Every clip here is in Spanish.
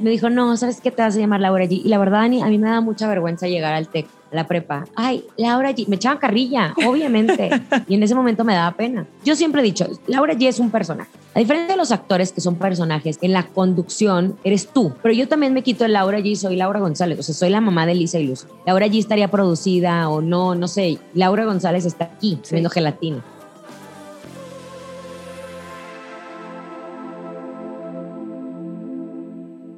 me dijo, no, ¿sabes qué te vas a llamar Laura G? Y la verdad, Dani, a mí me da mucha vergüenza llegar al TEC, a la prepa. Ay, Laura G, me echaban carrilla, obviamente. y en ese momento me daba pena. Yo siempre he dicho, Laura G es un personaje. A diferencia de los actores que son personajes, en la conducción eres tú. Pero yo también me quito el Laura G, soy Laura González, o sea, soy la mamá de Lisa y Luz. Laura G estaría producida o no, no sé. Laura González está aquí, viendo gelatina.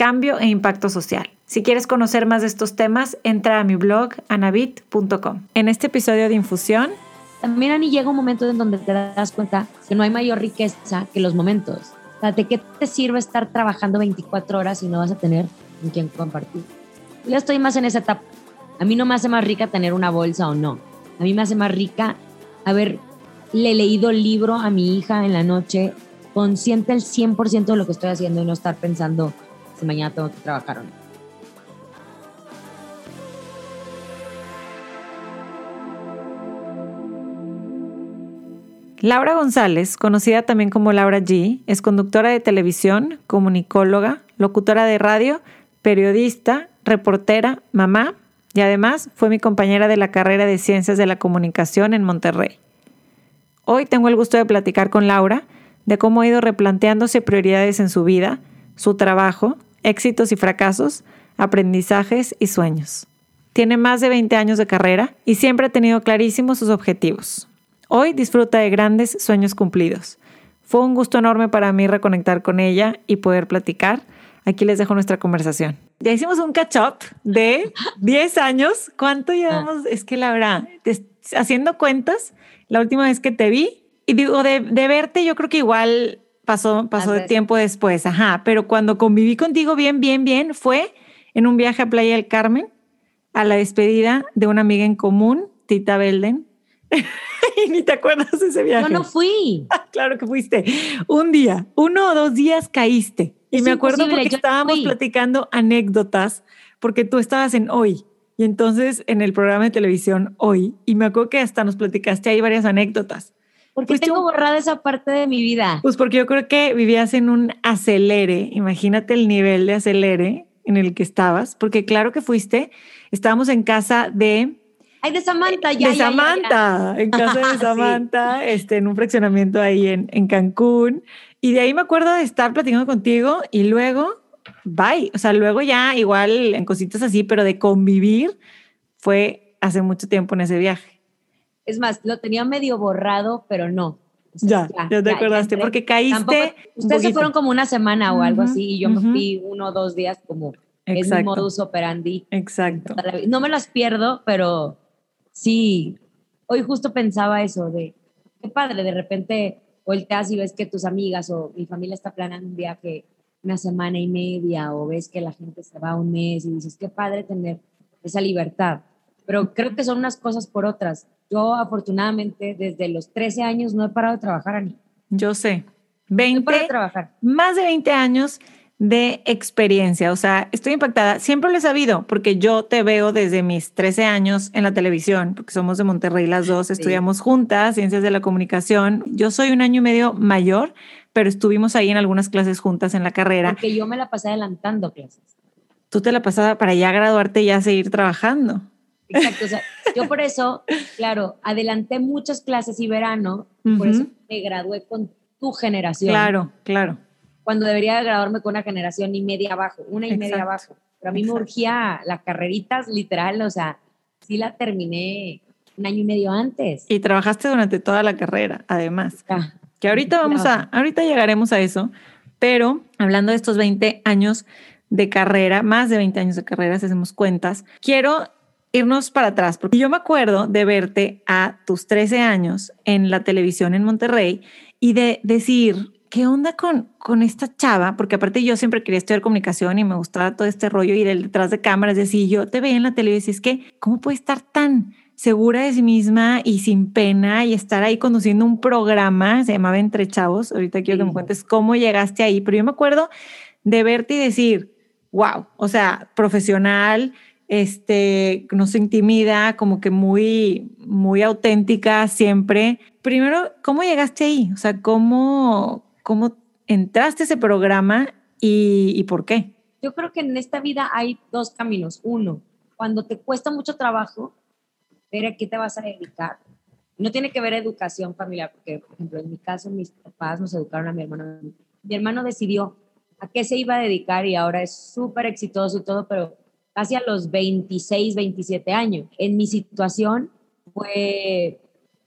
cambio e impacto social. Si quieres conocer más de estos temas, entra a mi blog anabit.com. En este episodio de Infusión, también Ani llega un momento en donde te das cuenta que no hay mayor riqueza que los momentos. O sea, ¿de qué te sirve estar trabajando 24 horas si no vas a tener con quien compartir? Yo estoy más en esa etapa. A mí no me hace más rica tener una bolsa o no. A mí me hace más rica haberle leído el libro a mi hija en la noche, consciente al 100% de lo que estoy haciendo y no estar pensando mañana tengo que trabajar. Laura González, conocida también como Laura G, es conductora de televisión, comunicóloga, locutora de radio, periodista, reportera, mamá y además fue mi compañera de la carrera de Ciencias de la Comunicación en Monterrey. Hoy tengo el gusto de platicar con Laura de cómo ha ido replanteándose prioridades en su vida, su trabajo éxitos y fracasos, aprendizajes y sueños. Tiene más de 20 años de carrera y siempre ha tenido clarísimos sus objetivos. Hoy disfruta de grandes sueños cumplidos. Fue un gusto enorme para mí reconectar con ella y poder platicar. Aquí les dejo nuestra conversación. Ya hicimos un catch up de 10 años. ¿Cuánto llevamos? Es que la verdad, haciendo cuentas, la última vez que te vi, y digo, de, de verte, yo creo que igual pasó, pasó de tiempo después, ajá, pero cuando conviví contigo bien, bien, bien, fue en un viaje a Playa del Carmen, a la despedida de una amiga en común, Tita Belden. y ni te acuerdas de ese viaje. Yo no fui. claro que fuiste. Un día, uno o dos días caíste. Y me acuerdo porque estábamos platicando anécdotas, porque tú estabas en hoy. Y entonces en el programa de televisión hoy, y me acuerdo que hasta nos platicaste ahí varias anécdotas. ¿Por qué pues tengo borrada esa parte de mi vida? Pues porque yo creo que vivías en un acelere. Imagínate el nivel de acelere en el que estabas, porque claro que fuiste. Estábamos en casa de. Ay, de Samantha, ya. De Samantha, en casa de Samantha, este, en un fraccionamiento ahí en, en Cancún. Y de ahí me acuerdo de estar platicando contigo y luego, bye. O sea, luego ya igual en cositas así, pero de convivir fue hace mucho tiempo en ese viaje. Es más, lo tenía medio borrado, pero no. ya, ya, te acordaste, porque caíste. ustedes se fueron como una semana o algo así, y yo me fui uno o dos días como Exacto. es mi modus operandi. Exacto. No me las pierdo, pero sí. Hoy justo pensaba eso de qué padre, de repente volteas y ves que tus amigas o mi familia está planeando un viaje una semana y media, o ves que la gente se va un mes y dices, qué padre tener esa libertad. Pero creo que son unas cosas por otras. Yo afortunadamente desde los 13 años no he parado de trabajar, Ani. Yo sé. 20, de trabajar. Más de 20 años de experiencia. O sea, estoy impactada. Siempre lo he sabido, porque yo te veo desde mis 13 años en la televisión, porque somos de Monterrey las dos, estudiamos juntas, ciencias de la comunicación. Yo soy un año y medio mayor, pero estuvimos ahí en algunas clases juntas en la carrera. Porque yo me la pasé adelantando clases. Tú te la pasaba para ya graduarte y ya seguir trabajando. Exacto, o sea, yo por eso, claro, adelanté muchas clases y verano, por eso me gradué con tu generación. Claro, claro. Cuando debería graduarme con una generación y media abajo, una y media abajo. Pero a mí me urgía las carreritas, literal, o sea, sí la terminé un año y medio antes. Y trabajaste durante toda la carrera, además. Ah, que ahorita vamos a, ahorita llegaremos a eso, pero hablando de estos 20 años de carrera, más de 20 años de carrera, si hacemos cuentas, quiero irnos para atrás, porque yo me acuerdo de verte a tus 13 años en la televisión en Monterrey y de decir, ¿qué onda con, con esta chava? Porque aparte yo siempre quería estudiar comunicación y me gustaba todo este rollo y del detrás de cámaras, decir, yo te veía en la televisión, es que, ¿cómo puede estar tan segura de sí misma y sin pena y estar ahí conduciendo un programa, se llamaba Entre Chavos, ahorita quiero que me cuentes cómo llegaste ahí, pero yo me acuerdo de verte y decir, wow, o sea, profesional, este, no se intimida, como que muy, muy auténtica siempre. Primero, ¿cómo llegaste ahí? O sea, ¿cómo, cómo entraste a ese programa y, y por qué? Yo creo que en esta vida hay dos caminos. Uno, cuando te cuesta mucho trabajo, ver a qué te vas a dedicar. No tiene que ver educación familiar, porque, por ejemplo, en mi caso, mis papás nos educaron a mi hermano. Mi hermano decidió a qué se iba a dedicar y ahora es súper exitoso y todo, pero casi los 26, 27 años. En mi situación fue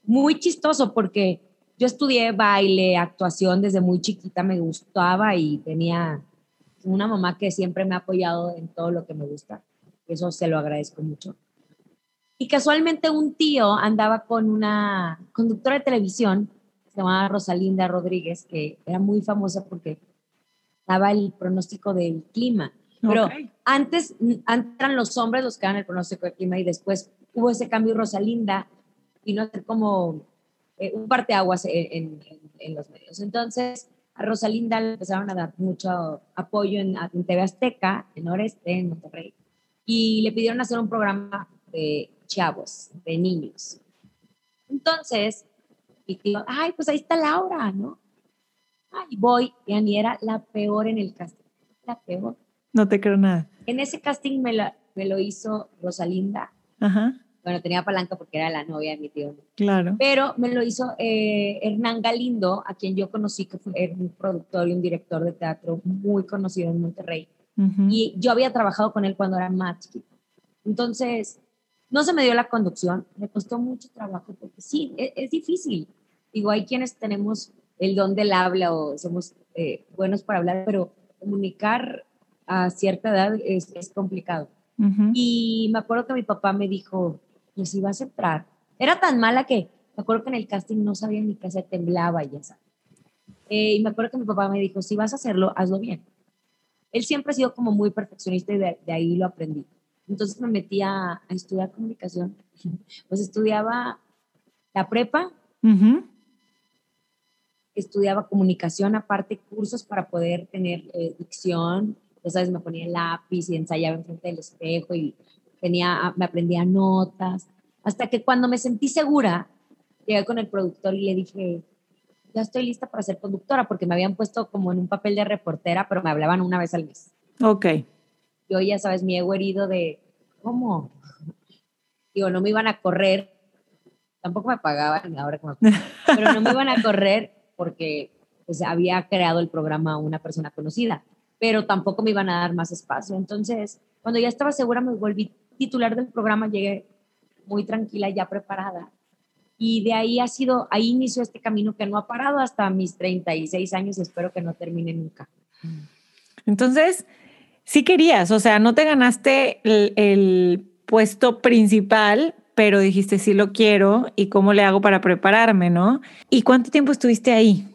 muy chistoso porque yo estudié baile, actuación desde muy chiquita, me gustaba y tenía una mamá que siempre me ha apoyado en todo lo que me gusta. Eso se lo agradezco mucho. Y casualmente un tío andaba con una conductora de televisión, se llamaba Rosalinda Rodríguez, que era muy famosa porque daba el pronóstico del clima. Pero antes, antes eran los hombres los que daban el pronóstico del clima y después hubo ese cambio y Rosalinda vino a ser como eh, un parteaguas en, en, en, los medios. Entonces, a Rosalinda le empezaron a dar mucho apoyo en, en TV Azteca, en Noreste, en Monterrey, y le pidieron hacer un programa de chavos, de niños. Entonces, y digo, ay, pues ahí está Laura, ¿no? Ay, voy, y Ani era la peor en el casting, la peor. No te creo nada. En ese casting me, me lo hizo Rosalinda. Ajá. Bueno, tenía palanca porque era la novia de mi tío. Claro. Pero me lo hizo eh, Hernán Galindo, a quien yo conocí, que fue un productor y un director de teatro muy conocido en Monterrey. Uh -huh. Y yo había trabajado con él cuando era más chiquito. Entonces, no se me dio la conducción, me costó mucho trabajo porque sí, es, es difícil. Digo, hay quienes tenemos el don del habla o somos eh, buenos para hablar, pero comunicar a cierta edad es, es complicado. Uh -huh. Y me acuerdo que mi papá me dijo, pues si vas a entrar. Era tan mala que me acuerdo que en el casting no sabía ni qué hacer, temblaba y sabes. Eh, y me acuerdo que mi papá me dijo, si vas a hacerlo, hazlo bien. Él siempre ha sido como muy perfeccionista y de, de ahí lo aprendí. Entonces me metí a, a, estudiar comunicación. Pues estudiaba la prepa, uh -huh. estudiaba comunicación, aparte cursos para poder tener eh, dicción. Ya sabes, me ponía el lápiz y ensayaba enfrente del espejo y tenía, me aprendía notas. Hasta que cuando me sentí segura, llegué con el productor y le dije, ya estoy lista para ser conductora, porque me habían puesto como en un papel de reportera, pero me hablaban una vez al mes. Ok yo ya sabes, mi ego herido de, ¿cómo? Digo, no me iban a correr, tampoco me pagaban, ahora como, pero no me iban a correr porque pues, había creado el programa una persona conocida, pero tampoco me iban a dar más espacio. Entonces, cuando ya estaba segura, me volví titular del programa, llegué muy tranquila, ya preparada. Y de ahí ha sido, ahí inició este camino que no ha parado hasta mis 36 años y espero que no termine nunca. Entonces, sí querías, o sea, no te ganaste el, el, puesto principal, pero dijiste sí lo quiero y cómo le hago para prepararme, ¿no? ¿Y cuánto tiempo estuviste ahí?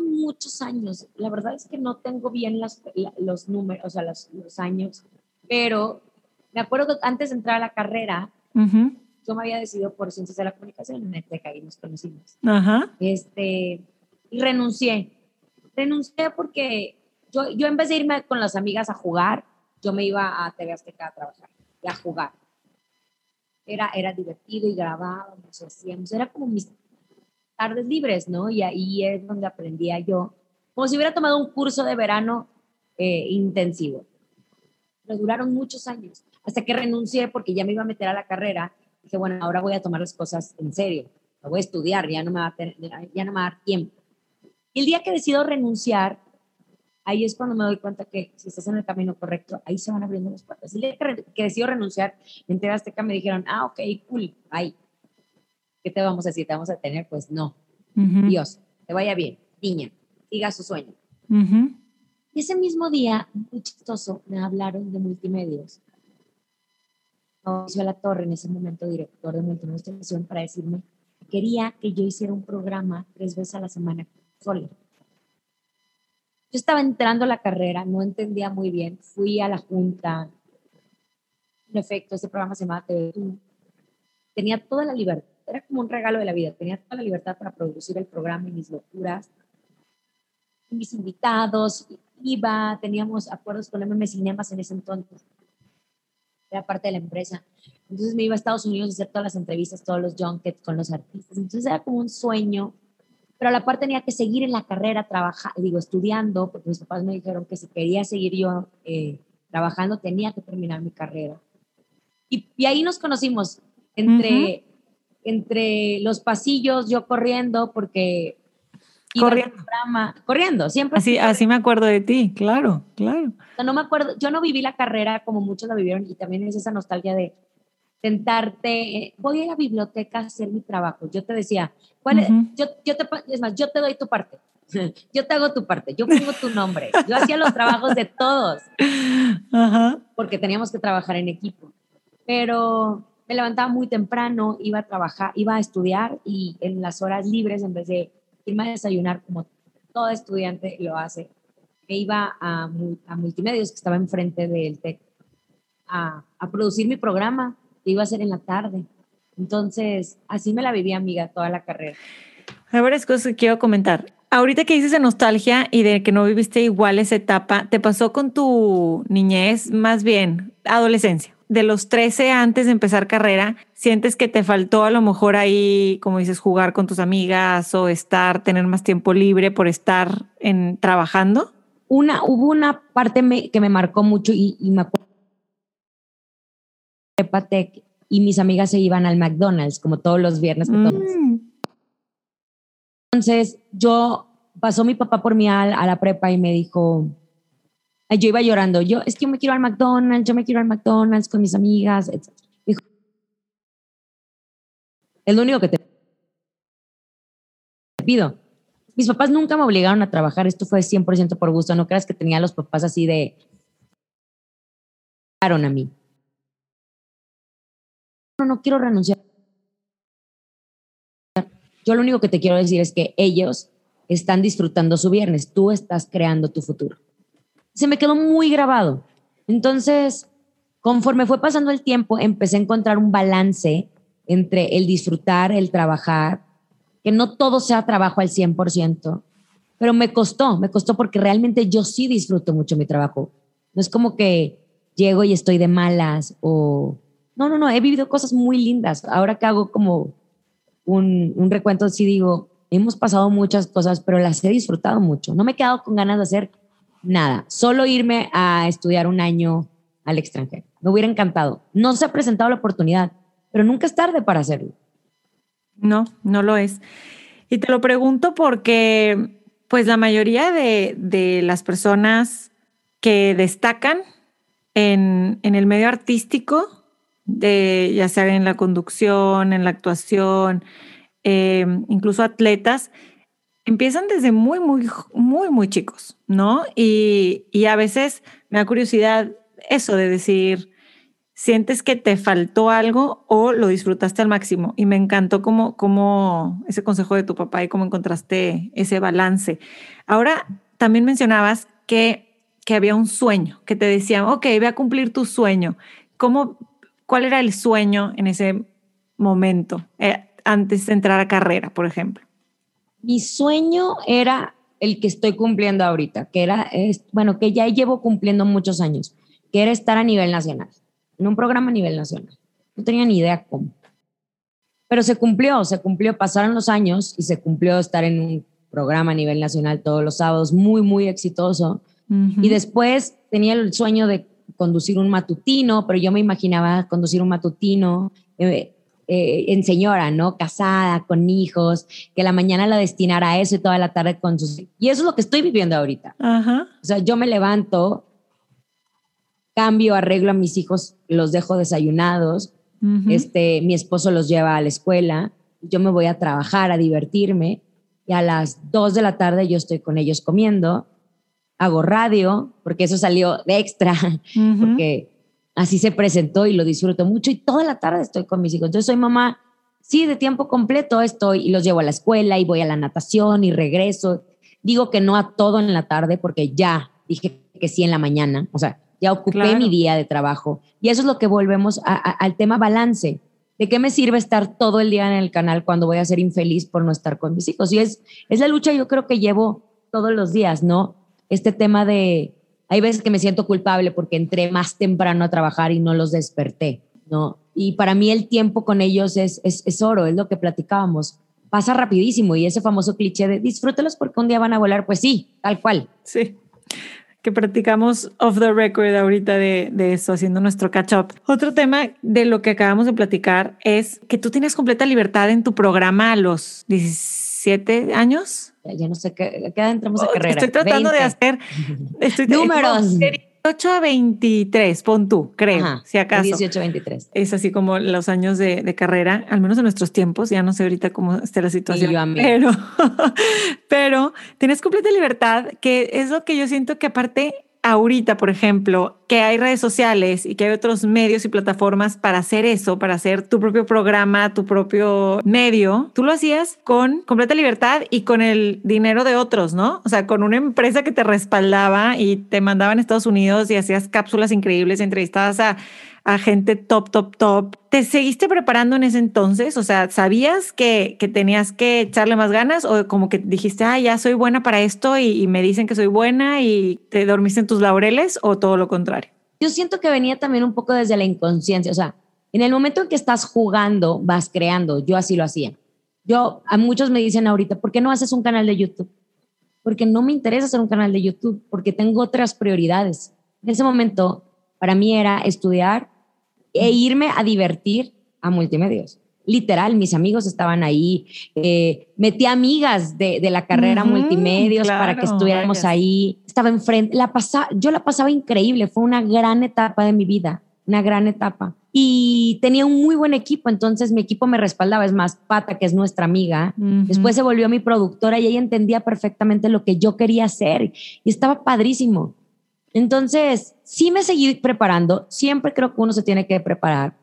Muchos años. La verdad es que no tengo bien las, los números, o sea, los, los, años, pero me acuerdo que antes de entrar a la carrera, uh -huh. yo me había decidido por ciencias de la comunicación en nos conocimos. Uh -huh. Este, y renuncié. Renuncié porque yo, yo en vez de irme con las amigas a jugar, yo me iba a TV Azteca a trabajar y a jugar. Era, era divertido y grabábamos, hacíamos, era como mis tardes libres, ¿no? Y ahí es donde aprendía yo, como si hubiera tomado un curso de verano eh, intensivo. Pero duraron muchos años, hasta que renuncié porque ya me iba a meter a la carrera. Dije, bueno, ahora voy a tomar las cosas en serio, lo voy a estudiar, ya no me va a, ya no me va dar tiempo. Y el día que decido renunciar, ahí es cuando me doy cuenta que si estás en el camino correcto, ahí se van abriendo las puertas. El día que, decido renunciar en Azteca me dijeron, ah, ok, cool, bye. ¿Qué te vamos a decir? ¿Te vamos a tener? Pues no. Uh -huh. Dios, te vaya bien, niña, siga su sueño. Uh -huh. Y ese mismo día, muy chistoso, me hablaron de multimedios. Mauricio La Torre, en ese momento director de Multimedios Televisión, para decirme que quería que yo hiciera un programa tres veces a la semana sola Yo estaba entrando a la carrera, no entendía muy bien, fui a la junta. En efecto, ese programa se llamaba TV Tenía toda la libertad, era como un regalo de la vida, tenía toda la libertad para producir el programa y mis locuras. mis invitados, iba, teníamos acuerdos con MM Cinemas en ese entonces, era parte de la empresa. Entonces me iba a Estados Unidos a hacer todas las entrevistas, todos los junkets con los artistas. Entonces era como un sueño pero a la par tenía que seguir en la carrera, trabajar, digo, estudiando, porque mis papás me dijeron que si quería seguir yo eh, trabajando tenía que terminar mi carrera. Y, y ahí nos conocimos, entre, entre los pasillos, yo corriendo, porque... Corriendo. Programa, corriendo, siempre. Así, así me acuerdo de ti, claro, claro. no me acuerdo, yo no viví la carrera como muchos la vivieron y también es esa nostalgia de sentarte, voy a la biblioteca a hacer mi trabajo. Yo te decía, ¿cuál es? yo, yo te, es más, yo te doy tu parte. Yo te hago tu parte, yo pongo tu nombre. Yo hacía los trabajos de todos. Porque teníamos que trabajar en equipo. Pero me levantaba muy temprano, iba a trabajar, iba a estudiar y en las horas libres, en vez de irme a desayunar como todo estudiante lo hace, me iba a, a multimedios que estaba enfrente del TEC a, producir mi programa iba a ser en la tarde. Entonces, así me la viví, amiga, toda la carrera. Hay varias cosas que quiero comentar. Ahorita que dices de nostalgia y de que no viviste igual esa etapa, ¿te pasó con tu niñez, más bien adolescencia? De los 13 antes de empezar carrera, ¿sientes que te faltó a lo mejor ahí, como dices, jugar con tus amigas o estar, tener más tiempo libre por estar en, trabajando? Una, hubo una parte que me marcó mucho y, y me acuerdo Epatec y mis amigas se iban al McDonald's como todos los viernes. Mm. Entonces yo pasó mi papá por mí a, la prepa y me dijo, yo iba llorando, yo es que yo me quiero al McDonald's, yo me quiero al McDonald's con mis amigas, etc. Dijo, es lo único que te pido. Mis papás nunca me obligaron a trabajar, esto fue 100% por gusto, no creas que tenía los papás así de... a mí no, quiero renunciar. Yo lo único que te quiero decir es que ellos están disfrutando su viernes, tú estás creando tu futuro. Se me quedó muy grabado. Entonces, conforme fue pasando el tiempo, empecé a encontrar un balance entre el disfrutar, el trabajar, que no todo sea trabajo al 100%, pero me costó, me costó porque realmente yo sí disfruto mucho mi trabajo. No es como que llego y estoy de malas o no, no, no, he vivido cosas muy lindas. Ahora que hago como un, un recuento, sí digo, hemos pasado muchas cosas, pero las he disfrutado mucho. No me he quedado con ganas de hacer nada, solo irme a estudiar un año al extranjero. Me hubiera encantado. No se ha presentado la oportunidad, pero nunca es tarde para hacerlo. No, no lo es. Y te lo pregunto porque, pues la mayoría de, de las personas que destacan en, en el medio artístico de, ya sea en la conducción, en la actuación, eh, incluso atletas, empiezan desde muy, muy, muy, muy chicos, ¿no? Y, y, a veces me da curiosidad eso de decir, sientes que te faltó algo o lo disfrutaste al máximo. Y me encantó como, como ese consejo de tu papá y cómo encontraste ese balance. Ahora, también mencionabas que, que había un sueño, que te decían, ok, ve a cumplir tu sueño. ¿Cómo ¿Cuál era el sueño en ese momento, eh, antes de entrar a carrera, por ejemplo? Mi sueño era el que estoy cumpliendo ahorita, que era, bueno, que ya llevo cumpliendo muchos años, que era estar a nivel nacional, en un programa a nivel nacional. No tenía ni idea cómo. Pero se cumplió, se cumplió, pasaron los años y se cumplió estar en un programa a nivel nacional todos los sábados, muy, muy exitoso. Y después tenía el sueño de conducir un matutino, pero yo me imaginaba conducir un matutino eh, eh, en señora, ¿no? Casada, con hijos, que la mañana la destinara a eso y toda la tarde con sus... Y eso es lo que estoy viviendo ahorita. O sea, yo me levanto, cambio, arreglo a mis hijos, los dejo desayunados, este, mi esposo los lleva a la escuela, yo me voy a trabajar, a divertirme, y a las dos de la tarde yo estoy con ellos comiendo, hago radio, porque eso salió de extra, porque así se presentó y lo disfruto mucho y toda la tarde estoy con mis hijos. Yo soy mamá, sí, de tiempo completo estoy y los llevo a la escuela y voy a la natación y regreso. digo que no a todo en la tarde porque ya dije que sí en la mañana, o sea, ya ocupé Claro. mi día de trabajo. Y eso es lo que volvemos a- a- al tema balance. ¿De qué me sirve estar todo el día en el canal cuando voy a ser infeliz por no estar con mis hijos? Y es, es la lucha yo creo que llevo todos los días, ¿no? Este tema de, hay veces que me siento culpable porque entré más temprano a trabajar y no los desperté, ¿no? Y para mí el tiempo con ellos es, es, es oro, es lo que platicábamos. Pasa rapidísimo y ese famoso cliché de disfrútalos porque un día van a volar, pues sí, tal cual. Sí. Que practicamos off the record ahorita de, de eso, haciendo nuestro catch up. Otro tema de lo que acabamos de platicar es que tú tienes completa libertad en tu programa a los 17 años. Ya, no sé qué, ¿a qué entramos a Oh, carrera. Estoy tratando de 20. hacer estoy, Números. de 18 a 23, pon tú, creo, Ajá, si acaso. 18, 23. Es así como los años de, de carrera, al menos en nuestros tiempos, ya no sé ahorita cómo esté la situación, yo a mí. pero, pero tienes completa libertad, que es lo que yo siento que aparte ahorita, por ejemplo, que hay redes sociales y que hay otros medios y plataformas para hacer eso, para hacer tu propio programa, tu propio medio, tú lo hacías con completa libertad y con el dinero de otros, ¿no? O sea, con una empresa que te respaldaba y te mandaban a Estados Unidos y hacías cápsulas increíbles, entrevistabas a, a gente top, top, top. ¿Te seguiste preparando en ese entonces? O sea, ¿sabías que, que tenías que echarle más ganas o como que dijiste, ah, ya soy buena para esto y, y me dicen que soy buena y te dormiste en tus laureles o todo lo contrario? Yo siento que venía también un poco desde la inconsciencia, o sea, en el momento en que estás jugando, vas creando, yo así lo hacía. Yo, a muchos me dicen ahorita, ¿por qué no haces un canal de YouTube? Porque no me interesa hacer un canal de YouTube, porque tengo otras prioridades. En ese momento, para mí era estudiar e irme a divertir a multimedios. Literal, mis amigos estaban ahí, eh, metí amigas de, de la carrera Ujú, multimedios para que estuviéramos ahí. Estaba enfrente, la pasa, yo la pasaba increíble, fue una gran etapa de mi vida, una gran etapa. Y tenía un muy buen equipo, entonces mi equipo me respaldaba, es más, Pata, que es nuestra amiga. Después se volvió mi productora y ella entendía perfectamente lo que yo quería hacer y estaba padrísimo. Entonces, sí me seguí preparando. Siempre creo que uno se tiene que preparar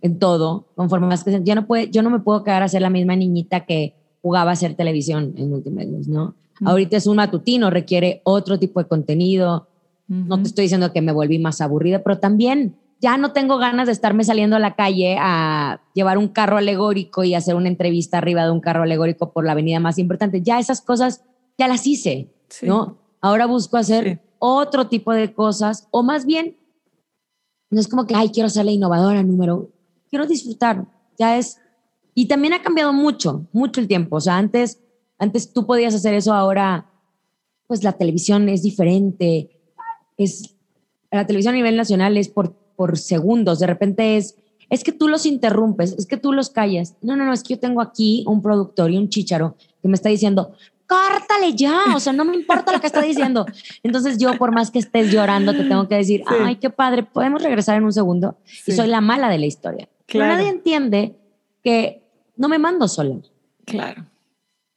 en todo, conforme más que ya no puede, yo no me puedo quedar a ser la misma niñita que jugaba a hacer televisión en multimedios, ¿no? Ujú. Ahorita es un matutino, requiere otro tipo de contenido. No te estoy diciendo que me volví más aburrida, pero también ya no tengo ganas de estarme saliendo a la calle a llevar un carro alegórico y hacer una entrevista arriba de un carro alegórico por la avenida más importante. Ya esas cosas ya las hice, Sí. ¿no? Ahora busco hacer Sí. Otro tipo de cosas o más bien no es como que, ay, quiero ser la innovadora número, quiero disfrutar. Ya es y también ha cambiado mucho, mucho el tiempo. O sea, antes antes tú podías hacer eso, ahora pues la televisión es diferente es la televisión a nivel nacional es por, por segundos, de repente es, es que tú los interrumpes, es que tú los callas. No, no, no, es que yo tengo aquí un productor y un chícharo que me está diciendo, córtale ya, o sea, no me importa lo que está diciendo. Entonces yo, por más que estés llorando, te tengo que decir, Sí. ay, qué padre, podemos regresar en un segundo. Y soy la mala de la historia. Pero nadie entiende que no me mando sola. Claro.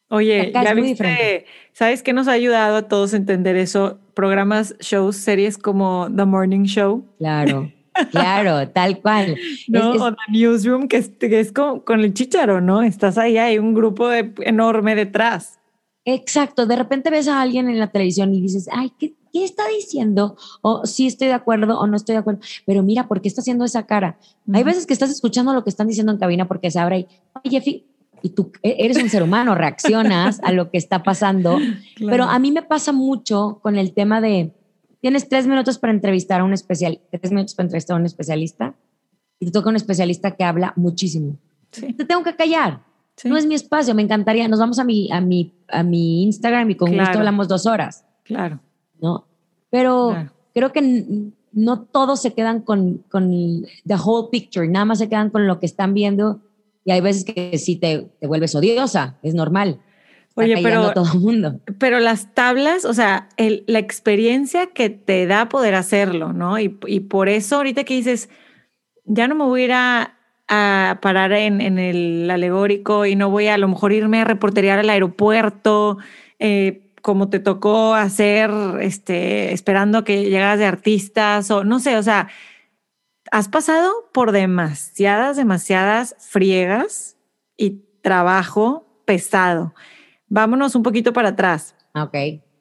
Oye, Acá ya viste, diferente. ¿sabes qué nos ha ayudado a todos a entender eso? Programas, shows, series como The Morning Show, Claro, claro, tal cual. ¿no? Es- es- o The Newsroom, que es, que es con, con el chicharo, ¿no? Estás ahí, hay un grupo de- enorme detrás. Exacto, de repente ves a alguien en la televisión y dices, ay, ¿qué, qué está diciendo? O sí estoy de acuerdo o no estoy de acuerdo, pero mira, ¿por qué está haciendo esa cara? Hay Ujú. veces que estás escuchando lo que están diciendo en cabina porque se abre y, oye, Fi-", y tú e- eres un ser humano, reaccionas a lo que está pasando, Claro. pero a mí me pasa mucho con el tema de, tienes tres minutos para entrevistar a un especial, tres minutos para entrevistar a un especialista y te toca un especialista que habla muchísimo. Sí, Te tengo que callar. Sí, No es mi espacio, me encantaría. Nos vamos a mi, a mi, a mi Instagram y con Claro. gusto hablamos dos horas, claro. ¿no? Pero Claro. creo que no todos se quedan con, con the whole picture, nada más se quedan con lo que están viendo y hay veces que sí te, te vuelves odiosa, es normal. Oye, pero- todo el mundo. Pero las tablas, o sea, el- la experiencia que te da poder hacerlo, ¿no? Y, y por eso ahorita que dices, ya no me voy a ir a, a parar en, en el alegórico y no voy a a lo mejor irme a reporterear al aeropuerto, eh, como te tocó hacer, este, esperando que llegaras de artistas o no sé, o sea, has pasado por demasiadas, demasiadas friegas y trabajo pesado. Vámonos un poquito para atrás. Ok.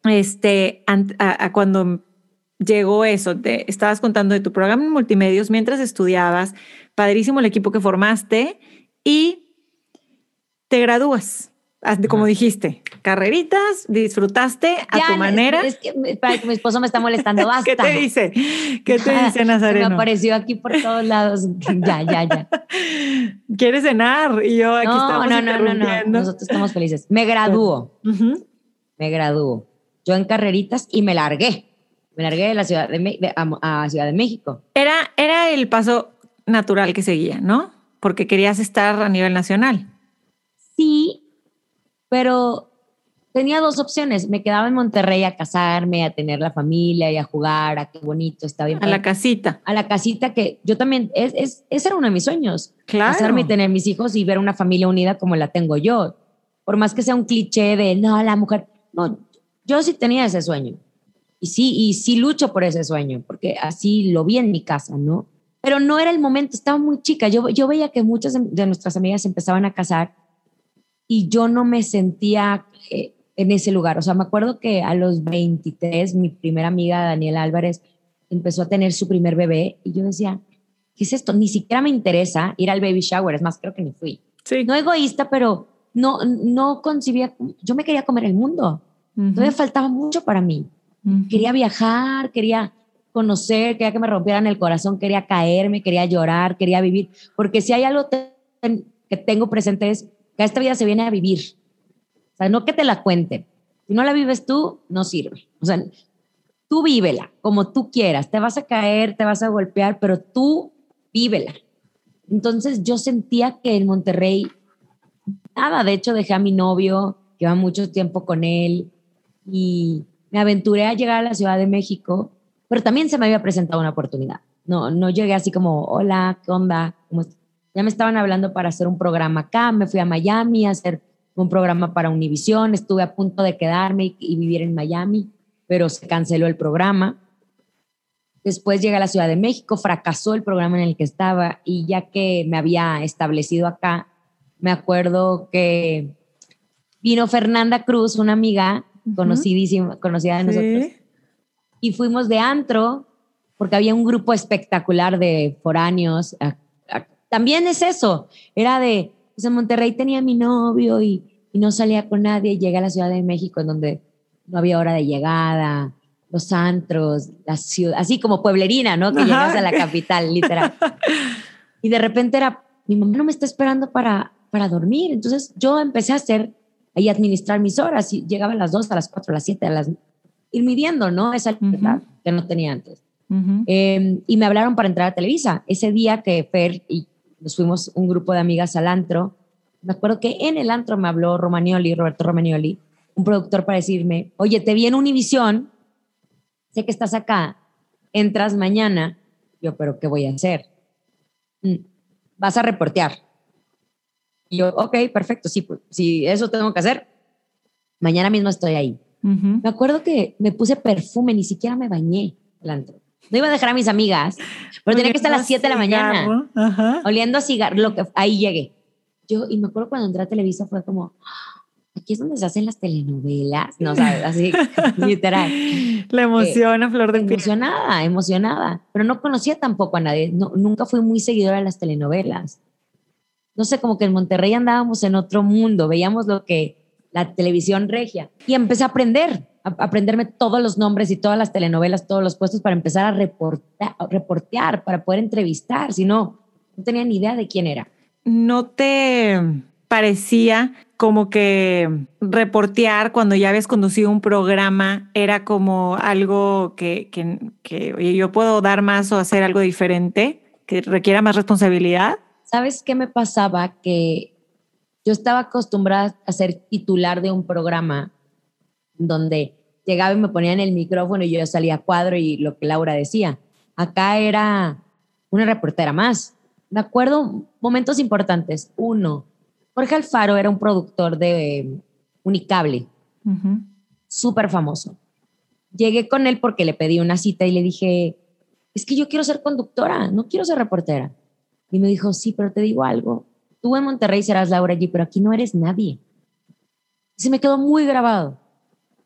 Este, a, cuando llegó eso, te estabas contando de tu programa en multimedios mientras estudiabas, padrísimo el equipo que formaste y te gradúas como dijiste, carreritas, disfrutaste a tu manera. Es, que, para que mi esposo me está molestando, basta. ¿Qué te dice? ¿Qué te dice Nazareno? me apareció aquí por todos lados. ya, ya, ya. ¿Quieres cenar? Y yo aquí estamos no, no, no, no, Nosotros estamos felices. Me graduó. Me graduó. Yo en carreritas y me largué. Me largué de la ciudad de, a, Ciudad de México. Era, era el paso natural que seguía, ¿no? Porque querías estar a nivel nacional. Sí, pero tenía dos opciones. Me quedaba en Monterrey a casarme, a tener la familia y a jugar, a qué bonito, está bien. A la casita. A la casita que yo también, es, es, ese era uno de mis sueños. Claro. Casarme y tener mis hijos y ver una familia unida como la tengo yo. Por más que sea un cliché de, no, la mujer, no, yo sí tenía ese sueño. Y sí, y sí lucho por ese sueño, porque así lo vi en mi casa, ¿no? Pero no era el momento, estaba muy chica. Yo, yo veía que muchas de nuestras amigas empezaban a casar y yo no me sentía eh, en ese lugar. O sea, me acuerdo que a los 23 mi primera amiga Daniela Álvarez empezó a tener su primer bebé y yo decía, ¿qué es esto? Ni siquiera me interesa ir al baby shower, es más, creo que ni fui. Sí. No egoísta, pero no, no concibía, yo me quería comer el mundo. Todavía faltaba mucho para mí. Quería viajar, quería conocer, quería que me rompieran el corazón, quería caerme, quería llorar, quería vivir, porque si hay algo que tengo presente es que esta vida se viene a vivir. O sea, no que te la cuenten. Si no la vives tú, no sirve. O sea, tú vívela como tú quieras. Te vas a caer, te vas a golpear, pero tú vívela. Entonces yo sentía que en Monterrey, nada, de hecho dejé a mi novio, lleva mucho tiempo con él y me aventuré a llegar a la Ciudad de México, pero también se me había presentado una oportunidad. No, no llegué así como, hola, ¿qué onda? ¿Cómo? Ya me estaban hablando para hacer un programa acá, me fui a Miami a hacer un programa para Univision, estuve a punto de quedarme y, vivir en Miami, pero se canceló el programa. Después llegué a la Ciudad de México, fracasó el programa en el que estaba y ya que me había establecido acá, me acuerdo que vino Fernanda Cruz, una amiga conocidísima, conocida de nosotros, y fuimos de antro porque había un grupo espectacular de foráneos también es eso, era de, pues en Monterrey tenía mi novio y, no salía con nadie, llegué a la Ciudad de México en donde no había hora de llegada, los antros, la ciudad, así como pueblerina, ¿no? Que llegas a la capital, literal. Y de repente era, mi mamá no me está esperando para, para dormir. Entonces yo empecé a hacer y administrar mis horas y llegaba a las 2, a las 4, a las 7, a las... ir midiendo, ¿no? Esa libertad que no tenía antes. Em, y me hablaron para entrar a Televisa. Ese día que Fer y nos fuimos un grupo de amigas al antro. Me acuerdo que en el antro me habló Romagnoli, Roberto Romagnoli, un productor para decirme, oye, te vi en Univisión, sé que estás acá, entras mañana. Yo, pero ¿qué voy a hacer? Mm, vas a reportear. Y yo, ok, perfecto, sí, pues, si eso tengo que hacer, mañana mismo estoy ahí. Me acuerdo que me puse perfume, ni siquiera me bañé el antro. No iba a dejar a mis amigas, pero tenía que estar a las 7 de la mañana. Oliendo a cigarro, lo que, ahí llegué. Yo, y me acuerdo cuando entré a Televisa fue como, aquí es donde se hacen las telenovelas, no sabes, así, literal. La emoción a flor de piel. Emocionada, emocionada, pero no conocía tampoco a nadie, no, nunca fui muy seguidora de las telenovelas. No sé, como que en Monterrey andábamos en otro mundo, veíamos lo que la televisión regia y empecé a aprender aprenderme todos los nombres y todas las telenovelas, todos los puestos para empezar a reportar, reportear, para poder entrevistar, si no, no tenía ni idea de quién era. ¿No te parecía como que reportear cuando ya habías conducido un programa era como algo que, que, que yo puedo dar más o hacer algo diferente, que requiera más responsabilidad? ¿Sabes qué me pasaba? Que yo estaba acostumbrada a ser titular de un programa donde llegaba y me ponían el micrófono y yo salía a cuadro y lo que Laura decía. Acá era una reportera más. Me acuerdo momentos importantes. Uno, Jorge Alfaro era un productor de Unicable, súper famoso. Llegué con él porque le pedí una cita y le dije, es que yo quiero ser conductora, no quiero ser reportera. Y me dijo, sí, pero te digo algo, tú en Monterrey serás Laura allí, pero aquí no eres nadie. Y se me quedó muy grabado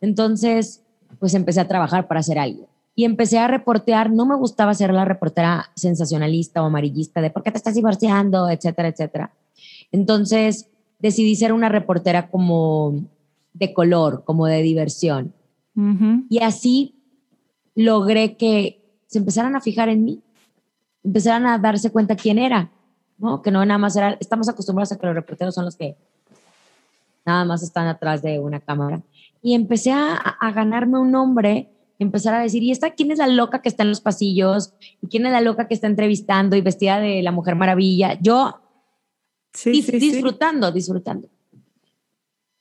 Entonces, pues empecé a trabajar para hacer algo. Y empecé a reportear, no me gustaba ser la reportera sensacionalista o amarillista de por qué te estás divorciando, etcétera, etcétera. Entonces, decidí ser una reportera como de color, como de diversión. Y así logré que se empezaran a fijar en mí, empezaran a darse cuenta quién era, ¿no? Que no nada más era, estamos acostumbrados a que los reporteros son los que nada más están atrás de una cámara. Y empecé a, a ganarme un nombre, empezar a decir, ¿y esta quién es la loca que está en los pasillos? ¿Y quién es la loca que está entrevistando y vestida de la Mujer Maravilla? Yo sí, disfrutando, disfrutando.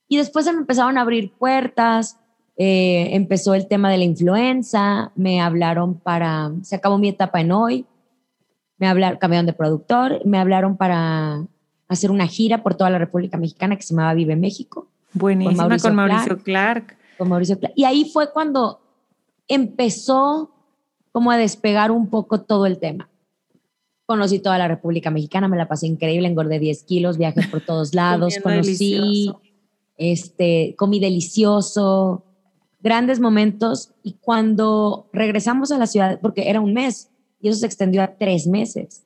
Y después se me empezaron a abrir puertas, eh, empezó el tema de la influenza, me hablaron para, se acabó mi etapa en hoy, me hablaron, cambiaron de productor, me hablaron para hacer una gira por toda la República Mexicana que se llamaba Vive México. Buenísima, con Mauricio, Clark, Con Mauricio Clark. Y ahí fue cuando empezó como a despegar un poco todo el tema. Conocí toda la República Mexicana, me la pasé increíble, engordé 10 kilos, viajé por todos lados, conocí, este, comí delicioso, grandes momentos y cuando regresamos a la ciudad, porque era un mes y eso se extendió a tres meses.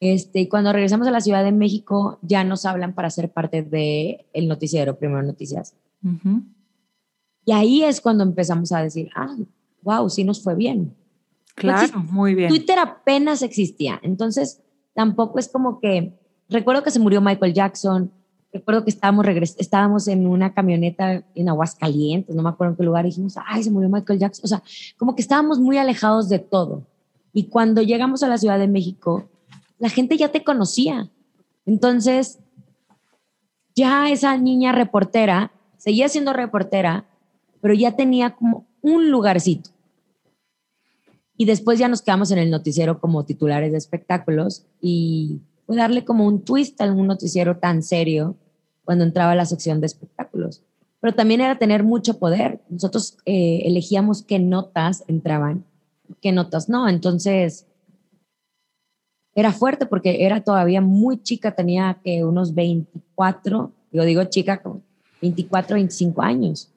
Este, y cuando regresamos a la Ciudad de México, ya nos hablan para ser parte del el noticiero, Primero Noticias. Y ahí es cuando empezamos a decir, ah, wow, sí nos fue bien. Claro, muy bien. Twitter apenas existía, entonces tampoco es como que, recuerdo que se murió Michael Jackson, recuerdo que estábamos, estábamos en una camioneta en Aguascalientes, no me acuerdo en qué lugar, y dijimos, ay, se murió Michael Jackson. O sea, como que estábamos muy alejados de todo. Y cuando llegamos a la Ciudad de México, la gente ya te conocía. Entonces, ya esa niña reportera, seguía siendo reportera, pero ya tenía como un lugarcito. Y después ya nos quedamos en el noticiero como titulares de espectáculos y fue darle como un twist a un noticiero tan serio cuando entraba a la sección de espectáculos. Pero también era tener mucho poder. Nosotros eh, elegíamos qué notas entraban, qué notas no. Entonces, era fuerte porque era todavía muy chica, tenía que unos 24, yo digo chica, 24, 25 años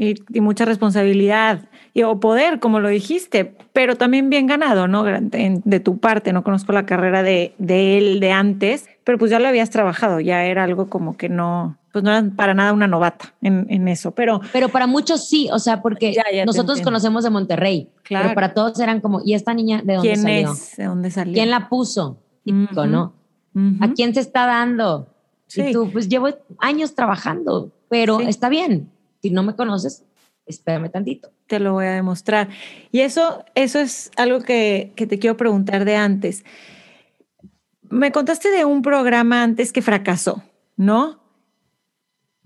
y, mucha responsabilidad y, o poder, como lo dijiste, pero también bien ganado, ¿no? De, tu parte, no conozco la carrera de, de, él de antes, pero pues ya lo habías trabajado, ya era algo como que no, pues no era para nada una novata en, en eso, pero... Pero para muchos sí, o sea, porque nosotros conocemos de Monterrey, claro. pero para todos eran como, ¿y esta niña de dónde ¿Quién salió? Es? ¿De dónde salió? ¿Quién la puso? Típico, ¿no? ¿A quién se está dando? Sí. Y tú, pues llevo años trabajando, pero está bien si no me conoces, espérame tantito. Te lo voy a demostrar. Y eso, eso es algo que, que te quiero preguntar de antes. Me contaste de un programa antes que fracasó, ¿no?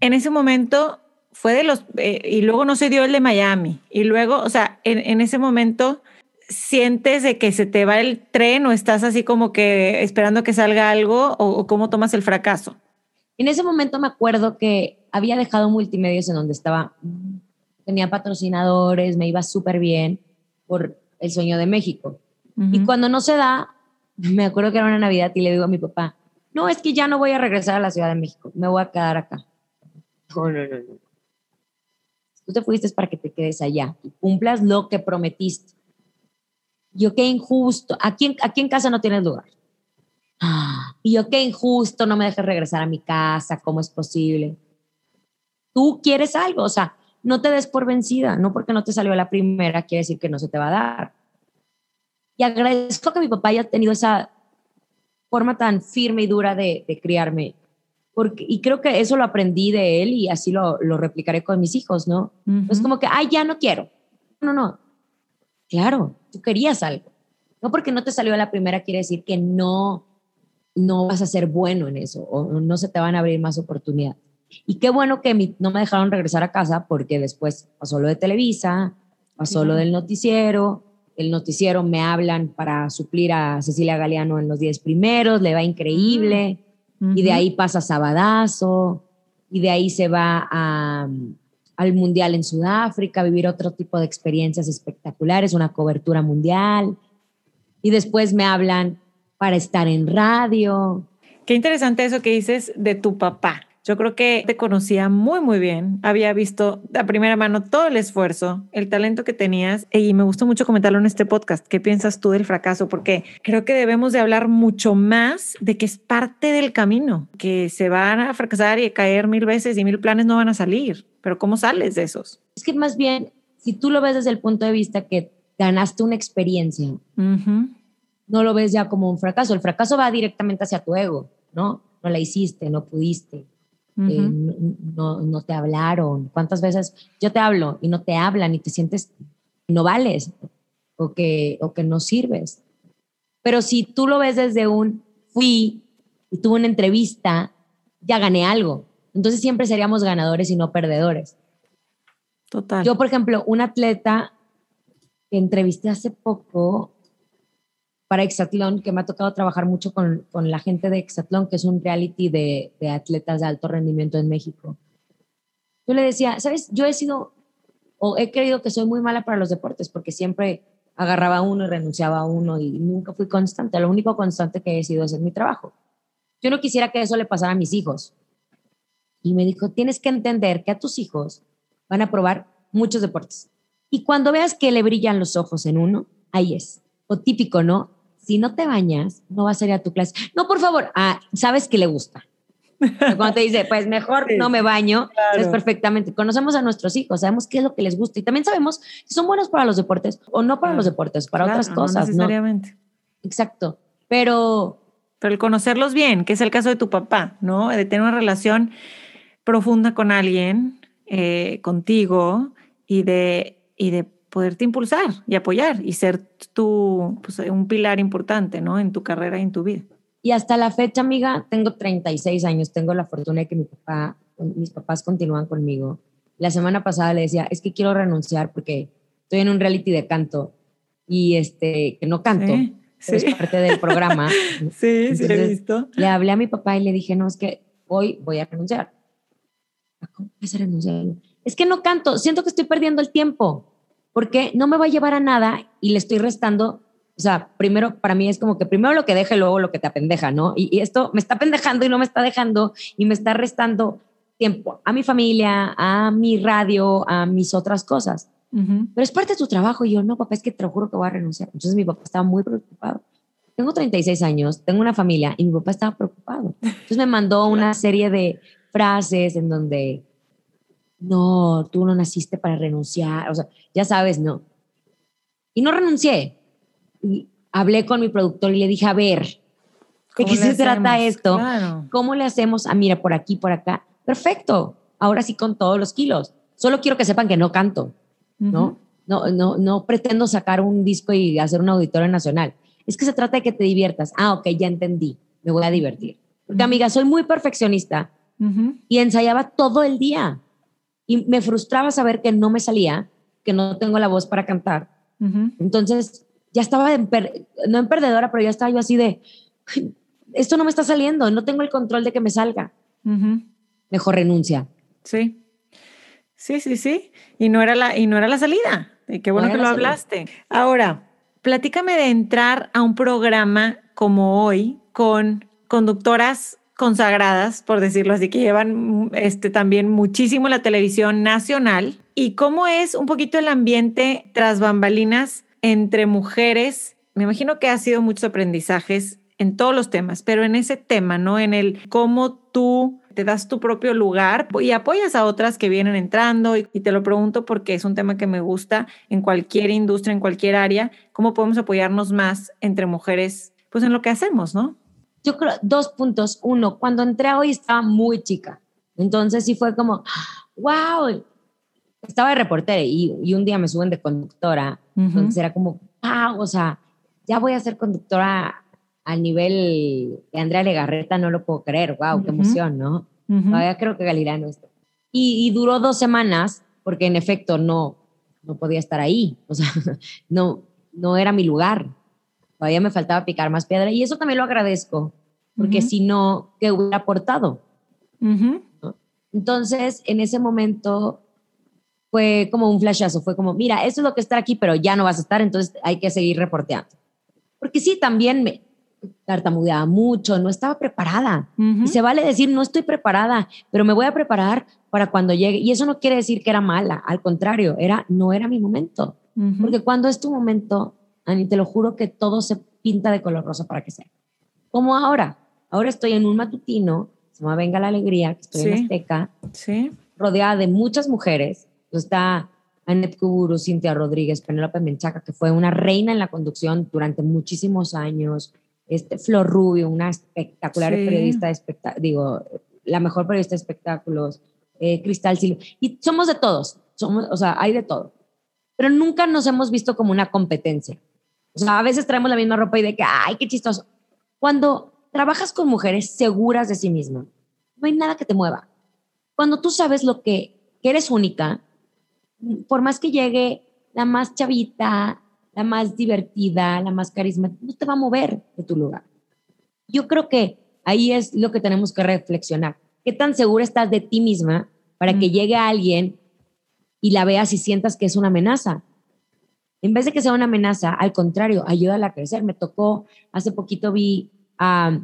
En ese momento fue de los, eh, y luego no se dio el de Miami, y luego, o sea, en, en, ese momento sientes de que se te va el tren o estás así como que esperando que salga algo o, o cómo tomas el fracaso. En ese momento me acuerdo que había dejado multimedios en donde estaba, tenía patrocinadores, me iba súper bien por el sueño de México. Y cuando no se da, me acuerdo que era una Navidad y le digo a mi papá, no, es que ya no voy a regresar a la Ciudad de México, me voy a quedar acá. No, no, no, no. Tú te fuiste para que te quedes allá y cumplas lo que prometiste. Yo qué injusto, aquí, aquí en casa no tienes lugar. Y yo qué injusto, no me dejes regresar a mi casa, ¿cómo es posible? Tú quieres algo, o sea, no te des por vencida, no porque no te salió la primera quiere decir que no se te va a dar. Y agradezco que mi papá haya tenido esa forma tan firme y dura de, criarme. Porque, y creo que eso lo aprendí de él y así lo, lo replicaré con mis hijos, ¿no? Es como que, ay, ya no quiero. No, no. Claro, tú querías algo. No porque no te salió la primera quiere decir que no, no vas a ser bueno en eso o no se te van a abrir más oportunidades. Y qué bueno que no me dejaron regresar a casa porque después pasó lo de Televisa, pasó lo del noticiero, el noticiero me hablan para suplir a Cecilia Galeano en los 10 primeros, le va increíble, y de ahí pasa Sabadazo, y de ahí se va al Mundial en Sudáfrica, a vivir otro tipo de experiencias espectaculares, una cobertura mundial, y después me hablan para estar en radio. Qué interesante eso que dices de tu papá, Yo creo que te conocía muy, muy bien. Había visto a primera mano todo el esfuerzo, el talento que tenías y me gustó mucho comentarlo en este podcast. ¿Qué piensas tú del fracaso? Porque creo que debemos de hablar mucho más de que es parte del camino, que se van a fracasar y a caer mil veces y mil planes no van a salir. Pero ¿cómo sales de esos? Es que más bien, si tú lo ves desde el punto de vista que ganaste una experiencia, no lo ves ya como un fracaso. El fracaso va directamente hacia tu ego, ¿no? No la hiciste, no pudiste eh, no, no, te hablaron. ¿Cuántas veces yo te hablo y no te hablan y te sientes no vales o que, o que no sirves? Pero si tú lo ves desde un fui y tuve una entrevista, ya gané algo. Entonces siempre seríamos ganadores y no perdedores. Total. Yo, por ejemplo, un atleta que entrevisté hace poco, para Exatlón, que me ha tocado trabajar mucho con, con la gente de Exatlón, que es un reality de, de, atletas de alto rendimiento en México. Yo le decía, ¿sabes? Yo he sido, o he creído que soy muy mala para los deportes, porque siempre agarraba uno y renunciaba a uno y nunca fui constante. Lo único constante que he sido es en mi trabajo. Yo no quisiera que eso le pasara a mis hijos. Y me dijo, tienes que entender que a tus hijos van a probar muchos deportes. Y cuando veas que le brillan los ojos en uno, ahí es. O típico, ¿no? Si no te bañas, no vas a ir a tu clase. No, por favor, ah, sabes que le gusta. Cuando te dice, pues mejor no me baño, es perfectamente. Conocemos a nuestros hijos, sabemos qué es lo que les gusta y también sabemos si son buenos para los deportes o no para los deportes, para otras cosas. No necesariamente. Exacto. Pero. Pero el conocerlos bien, que es el caso de tu papá, ¿no? De tener una relación profunda con alguien, eh, contigo, y de, y de poderte impulsar y apoyar y ser tu, pues, un pilar importante, ¿no? En tu carrera y en tu vida. Y hasta la fecha, amiga, tengo 36 años, tengo la fortuna de que mi papá, mis papás continúan conmigo. La semana pasada le decía, es que quiero renunciar porque estoy en un reality de canto y este, que no canto, es parte del programa. sí, sí, he visto. Le hablé a mi papá y le dije, no, es que hoy voy a renunciar. ¿Cómo vas a renunciar? Es que no canto, siento que estoy perdiendo el tiempo porque no me va a llevar a nada y le estoy restando. O sea, primero, para mí es como que primero lo que deja y luego lo que te apendeja, ¿no? Y, esto me está pendejando y no me está dejando y me está restando tiempo a mi familia, a mi radio, a mis otras cosas. Pero es parte de tu trabajo. Y yo, no, papá, es que te lo juro que voy a renunciar. Entonces mi papá estaba muy preocupado. Tengo 36 años, tengo una familia y mi papá estaba preocupado. Entonces me mandó una serie de frases en donde no, tú no naciste para renunciar, o sea, ya sabes, no. Y no renuncié. Y hablé con mi productor y le dije, a ver, ¿de qué se trata esto? ¿Cómo le hacemos? Ah, mira, por aquí, por acá. Perfecto. Ahora sí con todos los kilos. Solo quiero que sepan que no canto, ¿no? No, no, no pretendo sacar un disco y hacer un auditorio nacional. Es que se trata de que te diviertas. Ah, ok, ya entendí. Me voy a divertir. Porque, amiga, soy muy perfeccionista y ensayaba todo el día. Y me frustraba saber que no me salía, que no tengo la voz para cantar. Entonces, ya estaba, en no en perdedora, pero ya estaba yo así de, esto no me está saliendo, no tengo el control de que me salga. Mejor renuncia. Sí. Sí, sí, sí. Y no era la, y no era la salida. Y qué bueno que lo hablaste. Ahora, platícame de entrar a un programa como hoy con conductoras consagradas, por decirlo así, que llevan este, también muchísimo la televisión nacional. ¿Y cómo es un poquito el ambiente tras bambalinas entre mujeres? Me imagino que ha sido muchos aprendizajes en todos los temas, pero en ese tema, ¿no? En el cómo tú te das tu propio lugar y apoyas a otras que vienen entrando. Y, te lo pregunto porque es un tema que me gusta en cualquier industria, en cualquier área, cómo podemos apoyarnos más entre mujeres, pues en lo que hacemos, ¿no? Yo creo, dos puntos. Uno, cuando entré hoy estaba muy chica. Entonces sí fue como, wow, estaba de reportera y, y un día me suben de conductora. Entonces era como, wow, o sea, ya voy a ser conductora al nivel de Andrea Legarreta, no lo puedo creer, wow, qué emoción, ¿no? Todavía creo que Galilea no está. Y, y, duró dos semanas porque en efecto no, no podía estar ahí, o sea, no, no era mi lugar. Todavía me faltaba picar más piedra. Y eso también lo agradezco, porque si no, ¿qué hubiera aportado? Entonces, en ese momento fue como un flashazo, fue como, mira, eso es lo que está aquí, pero ya no vas a estar, entonces hay que seguir reporteando. Porque sí, también me, tartamudeaba mucho, no estaba preparada. Y se vale decir, no estoy preparada, pero me voy a preparar para cuando llegue. Y eso no quiere decir que era mala, al contrario, era, no era mi momento. Porque cuando es tu momento, Ani, te lo juro que todo se pinta de color rosa para que sea. Como ahora. Ahora estoy en un matutino, se llama Venga la Alegría, que estoy en Azteca, sí. rodeada de muchas mujeres. Está Annette Kuburu, Cintia Rodríguez, Penélope Menchaca, que fue una reina en la conducción durante muchísimos años. Este, Flor Rubio, una espectacular periodista de digo, la mejor periodista de espectáculos. Eh, Cristal Silva. Y somos de todos, somos, o sea, hay de todo. Pero nunca nos hemos visto como una competencia. O sea, a veces traemos la misma ropa y de que, ay, qué chistoso. Cuando trabajas con mujeres seguras de sí mismas, no hay nada que te mueva. Cuando tú sabes lo que, que eres única, por más que llegue la más chavita, la más divertida, la más carismática, no te va a mover de tu lugar. Yo creo que ahí es lo que tenemos que reflexionar. ¿Qué tan segura estás de ti misma para que llegue alguien y la veas y sientas que es una amenaza? En vez de que sea una amenaza, al contrario, ayúdala a crecer. Me tocó, hace poquito vi a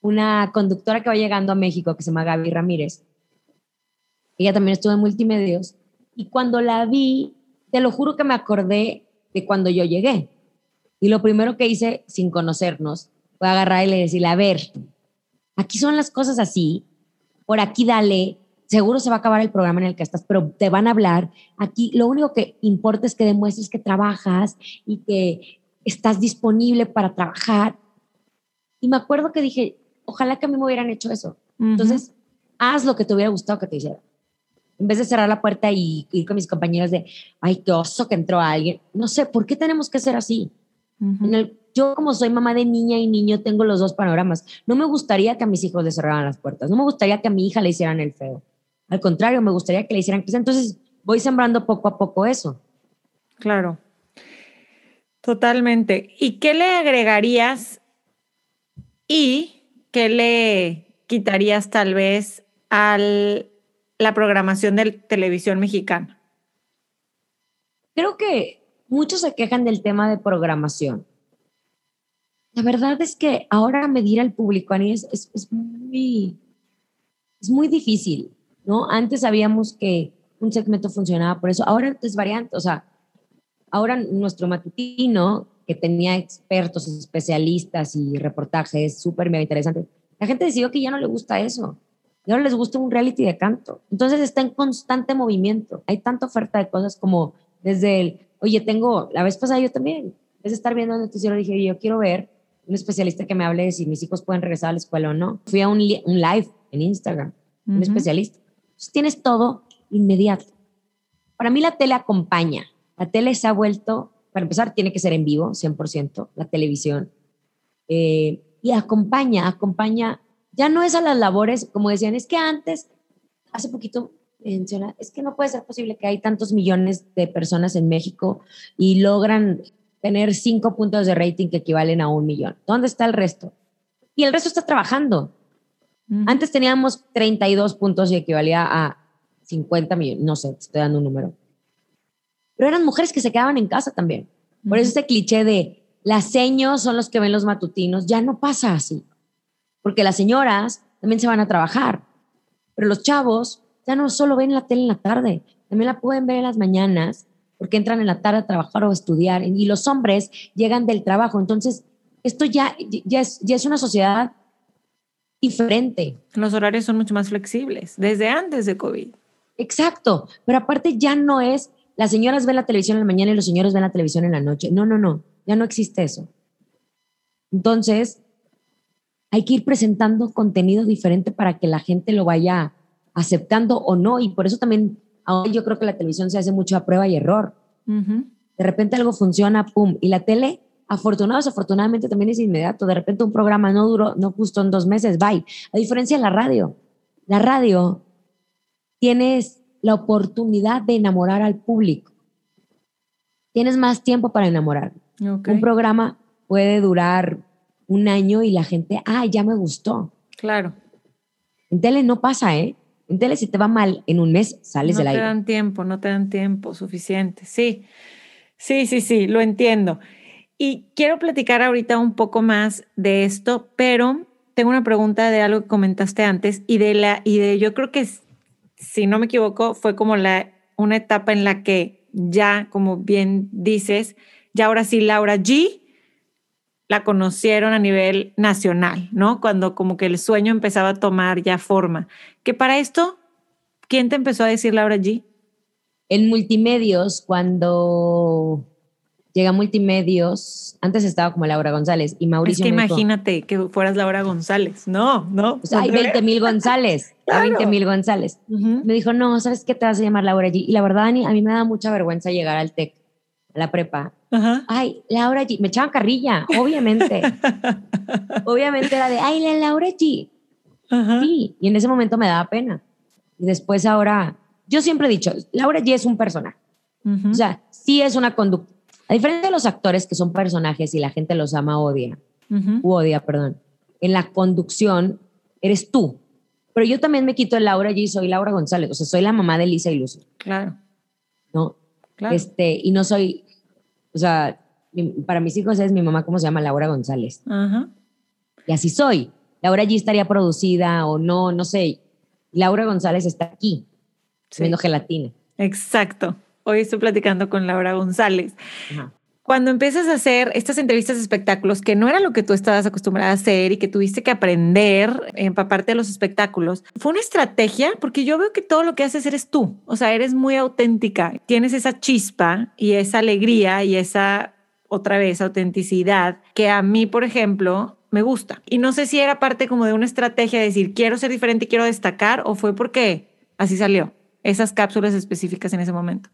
una conductora que va llegando a México que se llama Gaby Ramírez. Ella también estuvo en multimedios. Y cuando la vi, te lo juro que me acordé de cuando yo llegué. Y lo primero que hice, sin conocernos, fue agarrarle y decirle, a ver, aquí son las cosas así, por aquí dale, seguro se va a acabar el programa en el que estás, pero te van a hablar. Aquí lo único que importa es que demuestres que trabajas y que estás disponible para trabajar. Y me acuerdo que dije, ojalá que a mí me hubieran hecho eso. Entonces, haz lo que te hubiera gustado que te hiciera. En vez de cerrar la puerta y ir con mis compañeros de, ay, qué oso que entró alguien. No sé, ¿por qué tenemos que ser así? en el, yo como soy mamá de niña y niño tengo los dos panoramas. No me gustaría que a mis hijos les cerraran las puertas, no me gustaría que a mi hija le hicieran el feo. Al contrario, me gustaría que le hicieran crecer. Entonces voy sembrando poco a poco eso. Claro, totalmente. ¿Y qué le agregarías y qué le quitarías tal vez a la programación de televisión mexicana? Creo que muchos se quejan del tema de programación la verdad es que ahora medir al público, Ani, es, es, muy, es muy difícil, ¿no? Antes sabíamos que un segmento funcionaba por eso, ahora es variante, o sea, ahora nuestro matutino, que tenía expertos, especialistas y reportajes súper mega interesantes, la gente decidió que ya no le gusta eso. Y ahora les gusta un reality de canto. Entonces está en constante movimiento. Hay tanta oferta de cosas como desde el, oye, tengo, la vez pasada yo también, en vez de estar viendo el noticiero, dije, yo quiero ver un especialista que me hable de si mis hijos pueden regresar a la escuela o no. Fui a un, un live en Instagram, un especialista. Entonces tienes todo inmediato. Para mí la tele acompaña. La tele se ha vuelto, para empezar, tiene que ser en vivo, 100%, la televisión. Eh, y acompaña, acompaña. Ya no es a las labores, como decían, es que antes, hace poquito menciona, es que no puede ser posible que hay tantos millones de personas en México y logran tener cinco puntos de rating que equivalen a un millón. ¿Dónde está el resto? Y el resto está trabajando. Antes teníamos 32 puntos y equivalía a 50 millones, no sé, estoy dando un número. Pero eran mujeres que se quedaban en casa también. Por eso ese cliché de las seños son los que ven los matutinos, ya no pasa así. Porque las señoras también se van a trabajar. Pero los chavos ya no solo ven la tele en la tarde, también la pueden ver en las mañanas porque entran en la tarde a trabajar o a estudiar, y los hombres llegan del trabajo. Entonces, esto ya, ya, es, ya es una sociedad diferente. Los horarios son mucho más flexibles, desde antes de COVID. Exacto, pero aparte ya no es, las señoras ven la televisión en la mañana y los señores ven la televisión en la noche. No, no, no, ya no existe eso. Entonces, hay que ir presentando contenido diferente para que la gente lo vaya aceptando o no, y por eso también Ahora yo creo que la televisión se hace mucho a prueba y error. De repente algo funciona, pum. Y la tele, afortunados, afortunadamente también es inmediato. De repente un programa no duró, no justo en dos meses, bye. A diferencia de la radio. La radio tienes la oportunidad de enamorar al público. Tienes más tiempo para enamorar. Un programa puede durar un año y la gente, ah, ya me gustó. Claro. En tele no pasa, ¿eh? En tele, si te va mal en un mes, sales del aire. No te dan tiempo, no te dan tiempo suficiente. Sí, sí, sí, sí, lo entiendo. Y quiero platicar ahorita un poco más de esto, pero tengo una pregunta de algo que comentaste antes y de la y de yo creo que si no me equivoco fue como la una etapa en la que ya como bien dices, ya ahora sí Laura G la conocieron a nivel nacional, ¿no? Cuando como que el sueño empezaba a tomar ya forma. Que para esto, ¿quién te empezó a decir Laura G? En multimedios, cuando llega multimedios, antes estaba como Laura González y Mauricio. Es que imagínate que fueras Laura González. No, no. hay 20 mil González. Hay 20 mil González. Me dijo, no, ¿sabes qué te vas a llamar Laura G? Y la verdad, a mí me da mucha vergüenza llegar al TEC, a la prepa. Ay, Laura G. Me echaban carrilla, obviamente. obviamente era de, ay, la Laura G. Sí, y en ese momento me daba pena. Y después ahora, yo siempre he dicho, Laura G es un personaje. O sea, sí es una conducta a diferencia de los actores que son personajes y la gente los ama odia, u odia, perdón, en la conducción eres tú. Pero yo también me quito el Laura y soy Laura González, o sea, soy la mamá de Lisa y Lucy. Claro. ¿No? Claro. Este, y no soy, o sea, para mis hijos es mi mamá, ¿cómo se llama? Laura González. Ajá. Y así soy. Laura allí estaría producida o no, no sé. Laura González está aquí, sí. gelatina. Exacto. Hoy estoy platicando con Laura González. Cuando empiezas a hacer estas entrevistas de espectáculos, que no era lo que tú estabas acostumbrada a hacer y que tuviste que aprender, empaparte de los espectáculos, ¿fue una estrategia? Porque yo veo que todo lo que haces eres tú, o sea, eres muy auténtica, tienes esa chispa y esa alegría y esa, otra vez, autenticidad que a mí, por ejemplo, me gusta. Y no sé si era parte como de una estrategia de decir, quiero ser diferente y quiero destacar, o fue porque así salió, esas cápsulas específicas en ese momento.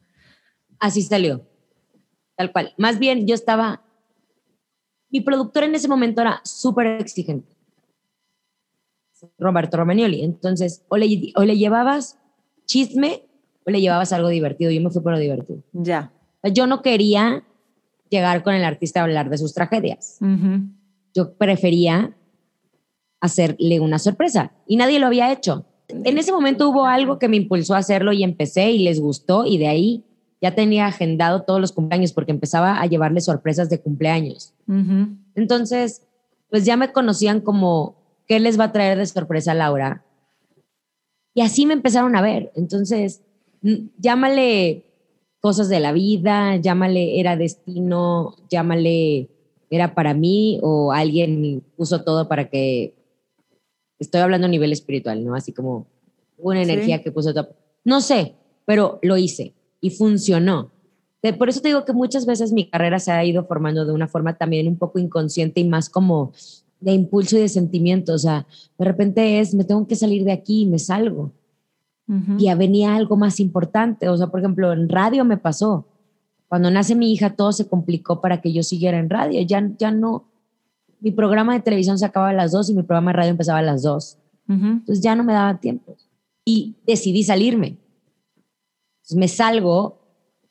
Así salió, tal cual. Más bien yo estaba, mi productor en ese momento era súper exigente, Roberto Romagnoli. Entonces, o le, o le llevabas chisme o le llevabas algo divertido. Yo me fui por lo divertido. Ya. Yo no quería llegar con el artista a hablar de sus tragedias. Yo prefería hacerle una sorpresa y nadie lo había hecho. En ese momento hubo algo que me impulsó a hacerlo y empecé y les gustó y de ahí ya tenía agendado todos los cumpleaños porque empezaba a llevarle sorpresas de cumpleaños. Entonces, pues ya me conocían como, ¿qué les va a traer de sorpresa Laura? Y así me empezaron a ver. Entonces, llámale cosas de la vida, llámale era destino, llámale era para mí o alguien puso todo para que, estoy hablando a nivel espiritual, ¿no? Así como una energía que puso todo. No sé, pero lo hice y funcionó. Por eso te digo que muchas veces mi carrera se ha ido formando de una forma también un poco inconsciente y más como de impulso y de sentimiento. O sea, de repente es, me tengo que salir de aquí y me salgo. Y venía algo más importante. O sea, por ejemplo, en radio me pasó. Cuando nace mi hija, todo se complicó para que yo siguiera en radio. Ya, ya no, mi programa de televisión se acababa a las dos y mi programa de radio empezaba a las dos. Entonces ya no me daba tiempo. Y decidí salirme me salgo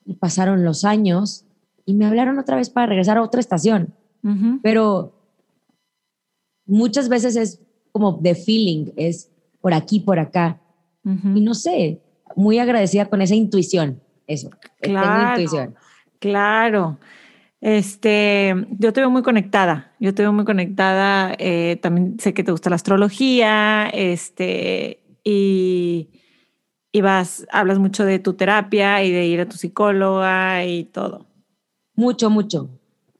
y pasaron los años y me hablaron otra vez para regresar a otra estación. Pero muchas veces es como de feeling, es por aquí, por acá. Y no sé, muy agradecida con esa intuición, eso. Claro, intuición. Claro. Este, yo te veo muy conectada, yo te veo muy conectada, eh, también sé que te gusta la astrología, este, y, y vas, hablas mucho de tu terapia y de ir a tu psicóloga y todo. Mucho, mucho.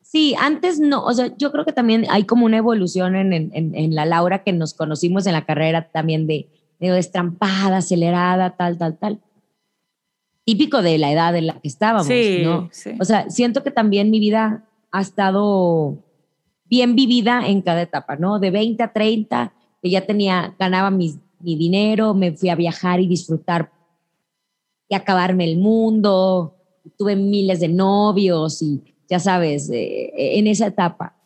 Sí, antes no, o sea, yo creo que también hay como una evolución en, en, en la Laura que nos conocimos en la carrera también de medio destrampada, acelerada, tal, tal, tal. Típico de la edad en la que estábamos, ¿no? Sí. O sea, siento que también mi vida ha estado bien vivida en cada etapa, ¿no? De 20 a 30, que ya tenía, ganaba mis mi dinero, me fui a viajar y disfrutar y acabarme el mundo, tuve miles de novios y ya sabes, eh, en esa etapa.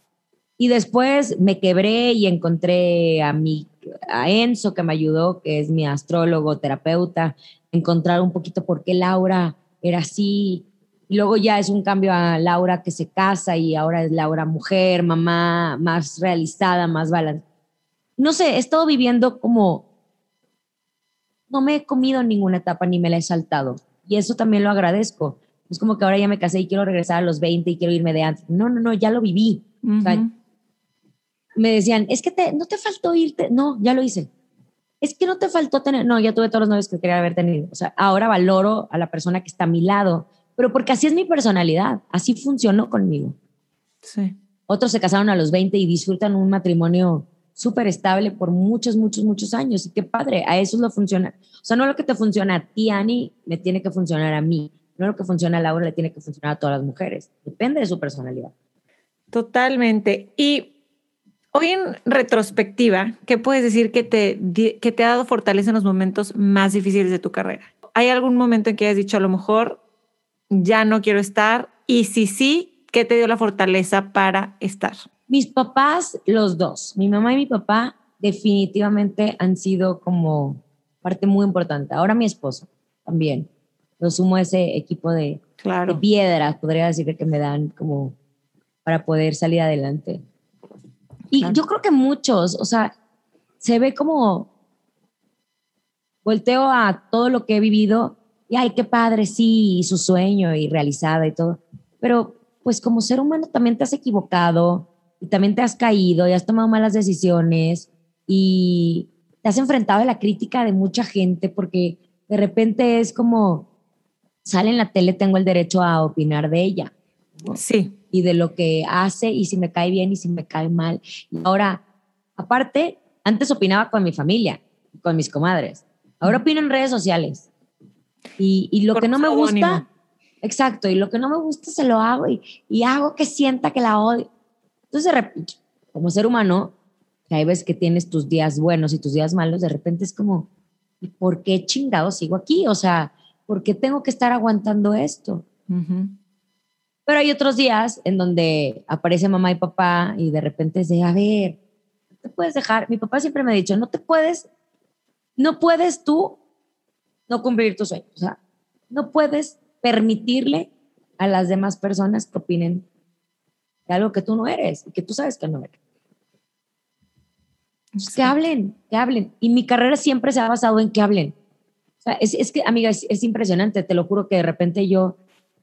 Y después me quebré y encontré a, mi, a Enzo, que me ayudó, que es mi astrólogo, terapeuta, encontrar un poquito por qué Laura era así. Y luego ya es un cambio a Laura que se casa y ahora es Laura mujer, mamá, más realizada, más balanceada. No sé, he estado viviendo como no me he comido ninguna etapa ni me la he saltado. Y eso también lo agradezco. Es como que ahora ya me casé y quiero regresar a los 20 y quiero irme de antes. No, no, no, ya lo viví. o sea, me decían, es que te, no te faltó irte. No, ya lo hice. Es que no te faltó tener. No, ya tuve todos los novios que quería haber tenido. O sea, ahora valoro a la persona que está a mi lado, pero porque así es mi personalidad. Así funcionó conmigo. Sí. Otros se casaron a los 20 y disfrutan un matrimonio súper estable por muchos, muchos, muchos años. Y qué padre, a eso es lo funciona. O sea, no lo que te funciona a ti, Ani, me tiene que funcionar a mí. No lo que funciona a Laura le tiene que funcionar a todas las mujeres. Depende de su personalidad. Totalmente. Y hoy en retrospectiva, ¿qué puedes decir que te, que te ha dado fortaleza en los momentos más difíciles de tu carrera? ¿Hay algún momento en que hayas dicho a lo mejor ya no quiero estar? Y si sí, ¿qué te dio la fortaleza para estar? Mis papás, los dos, mi mamá y mi papá, definitivamente han sido como parte muy importante. Ahora mi esposo también. Lo sumo a ese equipo de, claro. de piedras, podría decir que me dan como para poder salir adelante. Y yo creo que muchos, o sea, se ve como volteo a todo lo que he vivido y ay, qué padre, sí, y su sueño y realizada y todo. Pero pues como ser humano también te has equivocado y también te has caído y has tomado malas decisiones y te has enfrentado a la crítica de mucha gente porque de repente es como, sale en la tele, tengo el derecho a opinar de ella. Sí. Y de lo que hace y si me cae bien y si me cae mal. Y ahora, aparte, antes opinaba con mi familia, con mis comadres. Ahora opino en redes sociales. Y, y lo que no me gusta, exacto, y lo que no me gusta se lo hago y, y hago que sienta que la odio. Entonces, como ser humano, que hay veces que tienes tus días buenos y tus días malos, de repente es como, ¿y por qué chingado sigo aquí? O sea, ¿por qué tengo que estar aguantando esto? Pero hay otros días en donde aparece mamá y papá y de repente es de, a ver, no te puedes dejar. Mi papá siempre me ha dicho, no te puedes, no puedes tú no cumplir tus sueños. O sea, no puedes permitirle a las demás personas que opinen de algo que tú no eres y que tú sabes que no eres. Que hablen, que hablen. Y mi carrera siempre se ha basado en que hablen. O sea, es, es que, amiga, es, es, impresionante. Te lo juro que de repente yo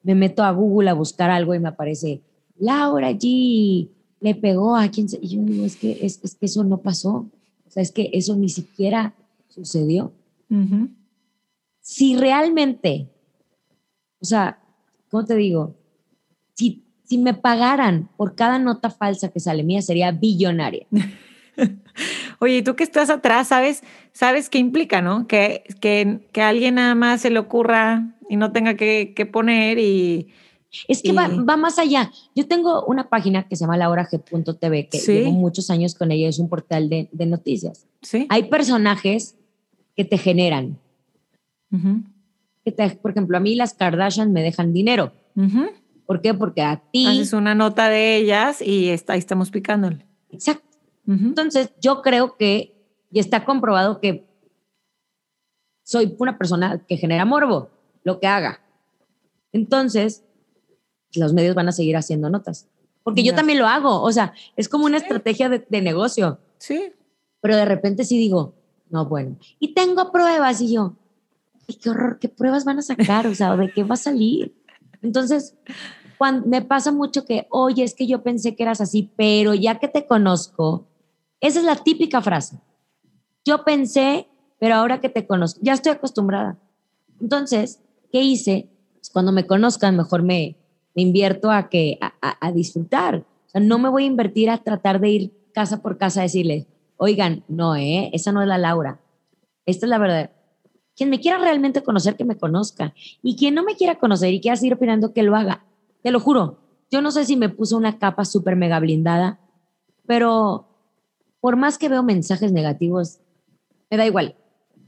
me meto a Google a buscar algo y me aparece Laura G. Le pegó a quien se. Y yo digo, es que, es, es que eso no pasó. O sea, es que eso ni siquiera sucedió. Uh -huh. Si realmente, o sea, ¿cómo te digo? Si, si me pagaran por cada nota falsa que sale mía, sería billonaria. Oye, y tú que estás atrás, ¿sabes, sabes qué implica, no? Que, que, que a alguien nada más se le ocurra y no tenga que, que poner y... Es que y... va, va, más allá. Yo tengo una página que se llama lahorag.tv, que ¿Sí? llevo muchos años con ella, es un portal de, de noticias. ¿Sí? Hay personajes que te generan. Uh -huh. que te, por ejemplo, a mí las Kardashian me dejan dinero. Uh -huh. ¿Por qué? Porque a ti... Haces una nota de ellas y está, ahí estamos picándole. Exacto. Uh -huh. Entonces, yo creo que, y está comprobado que soy una persona que genera morbo, lo que haga. Entonces, los medios van a seguir haciendo notas. Porque yo también lo hago. O sea, es como una sí. estrategia de, de, negocio. Sí. Pero de repente sí digo, no, bueno. Y tengo pruebas y yo, qué horror, ¿qué pruebas van a sacar? O sea, ¿de qué va a salir? Entonces, cuando me pasa mucho que, oye, es que yo pensé que eras así, pero ya que te conozco, esa es la típica frase. Yo pensé, pero ahora que te conozco, ya estoy acostumbrada. Entonces, ¿qué hice? Pues cuando me conozcan, mejor me, me invierto a, que, a, disfrutar. O sea, no me voy a invertir a tratar de ir casa por casa a decirle, oigan, no, ¿eh? esa no es la Laura. Esta es la verdad. Quien me quiera realmente conocer, que me conozca. Y quien no me quiera conocer y quiera seguir opinando, que lo haga. Te lo juro. Yo no sé si me puso una capa súper mega blindada, pero por más que veo mensajes negativos, me da igual.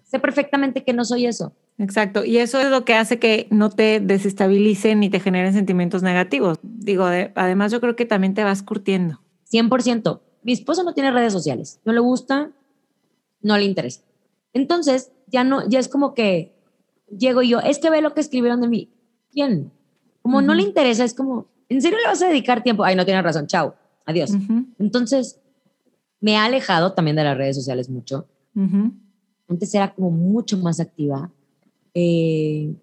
Sé perfectamente que no soy eso. Exacto, y eso es lo que hace que no te desestabilicen ni te generen sentimientos negativos. Digo, de, además yo creo que también te vas curtiendo. 100%. Mi esposo no tiene redes sociales, no le gusta, no le interesa. Entonces, ya no, ya es como que llego yo, es que ve lo que escribieron de mí. ¿Quién? Como uh -huh. no le interesa, es como, ¿en serio le vas a dedicar tiempo? Ay, no tienes razón, chao, adiós. Uh -huh. Entonces, me ha alejado también de las redes sociales mucho. Uh -huh. Antes era como mucho más activa. Eh,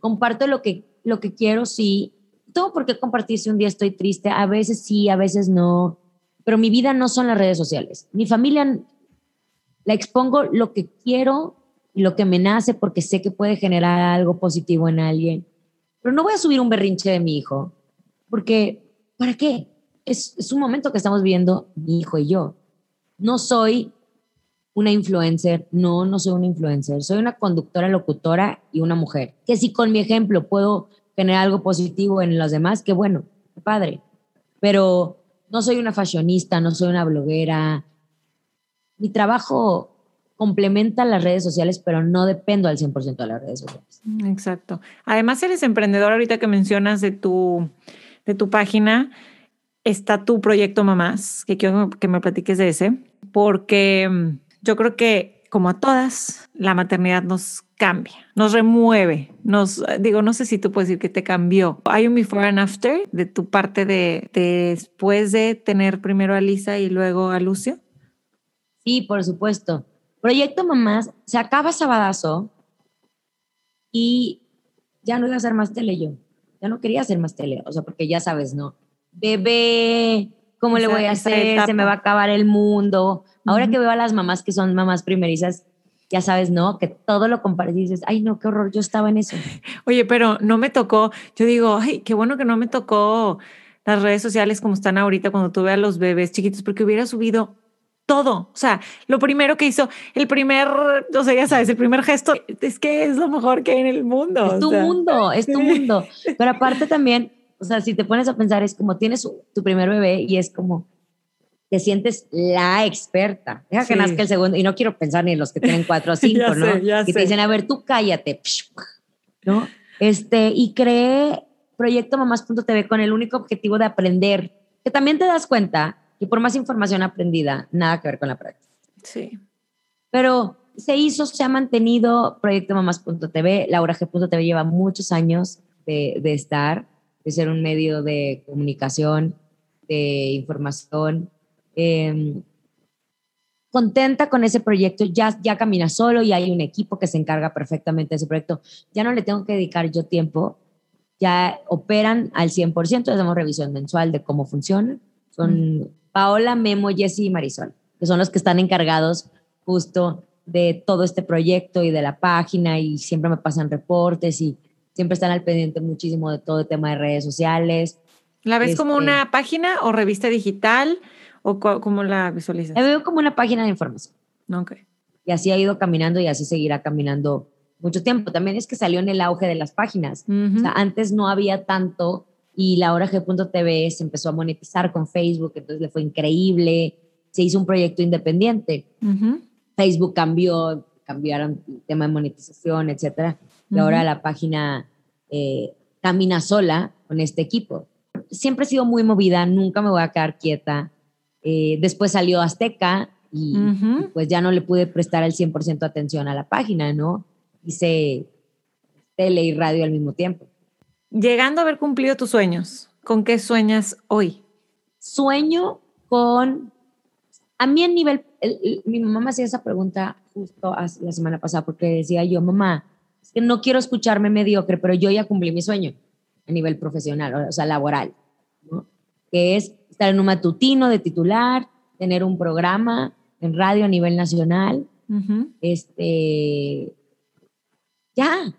comparto lo que lo que quiero, sí. Tengo por qué compartir si un día estoy triste. A veces sí, a veces no. Pero mi vida no son las redes sociales. Mi familia la expongo lo que quiero y lo que me nace porque sé que puede generar algo positivo en alguien. Pero no voy a subir un berrinche de mi hijo porque, ¿para qué? Es, es un momento que estamos viviendo mi hijo y yo. No soy una influencer, no, no soy una influencer, soy una conductora, locutora y una mujer. Que si con mi ejemplo puedo generar algo positivo en los demás, qué bueno, padre. Pero no soy una fashionista, no soy una bloguera. Mi trabajo complementa las redes sociales, pero no dependo al 100% de las redes sociales. Exacto. Además, eres emprendedor ahorita que mencionas de tu, de tu página. Está tu proyecto Mamás, que quiero que me platiques de ese, porque mm, yo creo que como a todas, la maternidad nos cambia, nos remueve, nos, digo, no sé si tú puedes decir que te cambió. ¿Hay un before and after de tu parte de, después de tener primero a Lisa y luego a Lucio? Sí, por supuesto. Proyecto Mamás se acaba Sabadazo y ya no iba a hacer más tele yo. Ya no quería hacer más tele, o sea, porque ya sabes, ¿no? Bebé, ¿cómo le voy a hacer? Se me va a acabar el mundo. Ahora que veo a las mamás que son mamás primerizas, ya sabes, ¿no? Que todo lo comparas y dices, ay, no, qué horror, yo estaba en eso. Oye, pero no me tocó, yo digo, ay, qué bueno que no me tocó las redes sociales como están ahorita cuando tuve a los bebés chiquitos, porque hubiera subido todo. O sea, lo primero que hizo, el primer, o sea, ya sabes, el primer gesto es que es lo mejor que hay en el mundo. Es tu mundo, es tu mundo. Pero aparte también, o sea, si te pones a pensar, es como tienes tu primer bebé y es como, te sientes la experta. Deja que nazca el segundo, y no quiero pensar ni en los que tienen cuatro o cinco, ¿no? y te dicen, a ver, tú cállate, ¿no? Este, y creé Proyecto Mamás.tv con el único objetivo de aprender, que también te das cuenta y por más información aprendida, nada que ver con la práctica. Sí. Pero se hizo, se ha mantenido Proyecto Mamás.tv. Laura G.tv lleva muchos años de, de, estar, de ser un medio de comunicación, de información. Em, contenta con ese proyecto, ya, ya camina solo y hay un equipo que se encarga perfectamente de ese proyecto. Ya no le tengo que dedicar yo tiempo, ya operan al 100%, hacemos revisión mensual de cómo funciona. Son Paola, Memo, Jessy y Marisol, que son los que están encargados justo de todo este proyecto y de la página y siempre me pasan reportes y siempre están al pendiente muchísimo de todo el tema de redes sociales. ¿La ves como una este página o revista digital o cómo la visualizas? La veo como una página de información. Ok. Y así ha ido caminando y así seguirá caminando mucho tiempo. También es que salió en el auge de las páginas. o sea, antes no había tanto y la hora G.tv se empezó a monetizar con Facebook, entonces le fue increíble, se hizo un proyecto independiente. Facebook cambió, cambiaron el tema de monetización, etcétera, y ahora la página eh, camina sola con este equipo. Siempre he sido muy movida, nunca me voy a quedar quieta. Eh, después salió Azteca y, y, pues ya no le pude prestar el 100% atención a la página, ¿no? Hice tele y radio al mismo tiempo. Llegando a haber cumplido tus sueños, ¿con qué sueñas hoy? Sueño con, a mí en nivel, mi mamá me hacía esa pregunta justo la semana pasada porque decía yo, mamá, es que no quiero escucharme mediocre, pero yo ya cumplí mi sueño a nivel profesional, o sea, laboral, ¿no? que es estar en un matutino de titular, tener un programa en radio a nivel nacional, este, ya,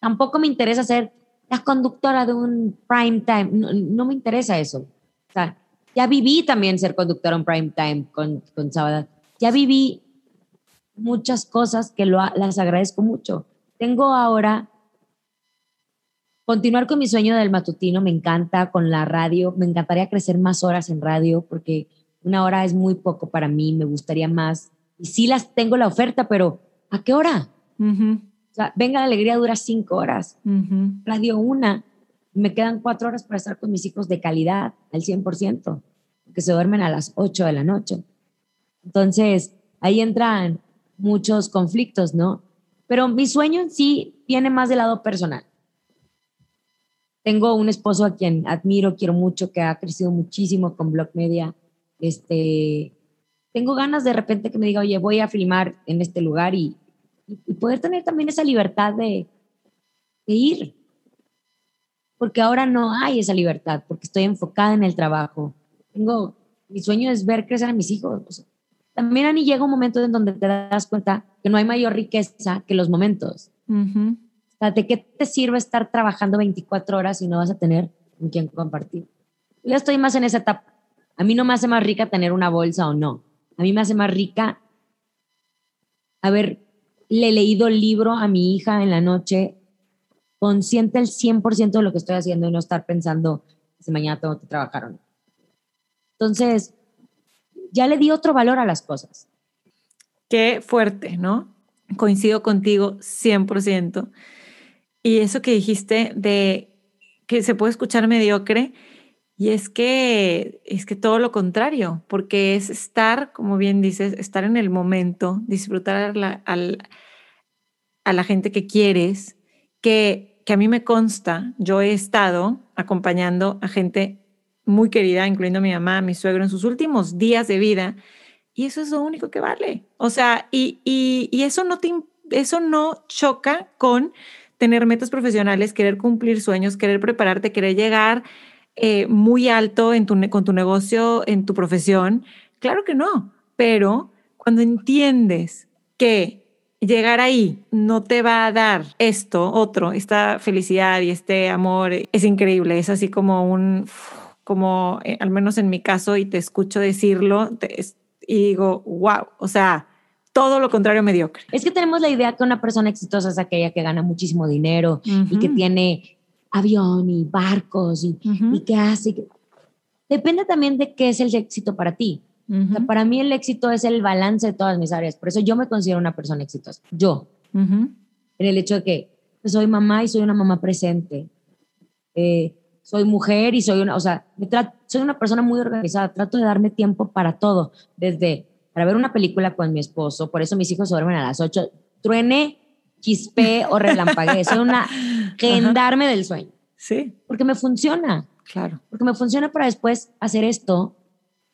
tampoco me interesa ser la conductora de un prime time. No, me interesa eso. O sea, ya viví también ser conductora en prime time con, con Sábado. Ya viví muchas cosas que las agradezco mucho. Tengo ahora continuar con mi sueño del matutino, me encanta con la radio, me encantaría crecer más horas en radio porque una hora es muy poco para mí, me gustaría más. Y sí las tengo la oferta, pero ¿a qué hora? Venga la Alegría dura cinco horas, Radio Una, me quedan cuatro horas para estar con mis hijos de calidad al 100%, que se duermen a las ocho de la noche. Entonces, ahí entran muchos conflictos, ¿no? Pero mi sueño en sí viene más del lado personal. Tengo un esposo a quien admiro, quiero mucho, que ha crecido muchísimo con Blog Media. Este, tengo ganas de repente que me diga, oye, voy a filmar en este lugar y y poder tener también esa libertad de, ir. porque ahora no hay esa libertad, porque estoy enfocada en el trabajo. Tengo, mi sueño es ver crecer a mis hijos. también, Ani, llega un momento en donde te das cuenta que no hay mayor riqueza que los momentos. ¿de qué te sirve estar trabajando 24 horas si no vas a tener con quién compartir? Yo estoy más en esa etapa. A mí no me hace más rica tener una bolsa o no. A mí me hace más rica haberle leído el libro a mi hija en la noche, consciente el 100% de lo que estoy haciendo y no estar pensando si mañana tengo que trabajar o no. Entonces, ya le di otro valor a las cosas. Qué fuerte, ¿no? Coincido contigo 100%. Y eso que dijiste de que se puede escuchar mediocre, y es que es que todo lo contrario, porque es estar, como bien dices, estar en el momento, disfrutar a la, gente que quieres, que, que a mí me consta, yo he estado acompañando a gente muy querida, incluyendo a mi mamá, a mi suegro, en sus últimos días de vida, y eso es lo único que vale. O sea, y, y, y eso, no te, eso no choca con tener metas profesionales, querer cumplir sueños, querer prepararte, querer llegar eh, muy alto en tu, con tu negocio, en tu profesión. Claro que no, pero cuando entiendes que llegar ahí no te va a dar esto, otro, esta felicidad y este amor, es increíble, es así como un, como eh, al menos en mi caso, y te escucho decirlo, y digo, wow, o sea, todo lo contrario mediocre. Es que tenemos la idea que una persona exitosa es aquella que gana muchísimo dinero y que tiene avión y barcos y, y que hace. Depende también de qué es el éxito para ti. para mí el éxito es el balance de todas mis áreas. Por eso yo me considero una persona exitosa. Yo. En el hecho de que soy mamá y soy una mamá presente. Eh, soy mujer y soy una, o sea, soy una persona muy organizada. Trato de darme tiempo para todo. Desde para ver una película con mi esposo, por eso mis hijos duermen a las 8, truene, chispe o relampaguee, soy una gendarme del sueño. Sí. Porque me funciona. Claro. Porque me funciona para después hacer esto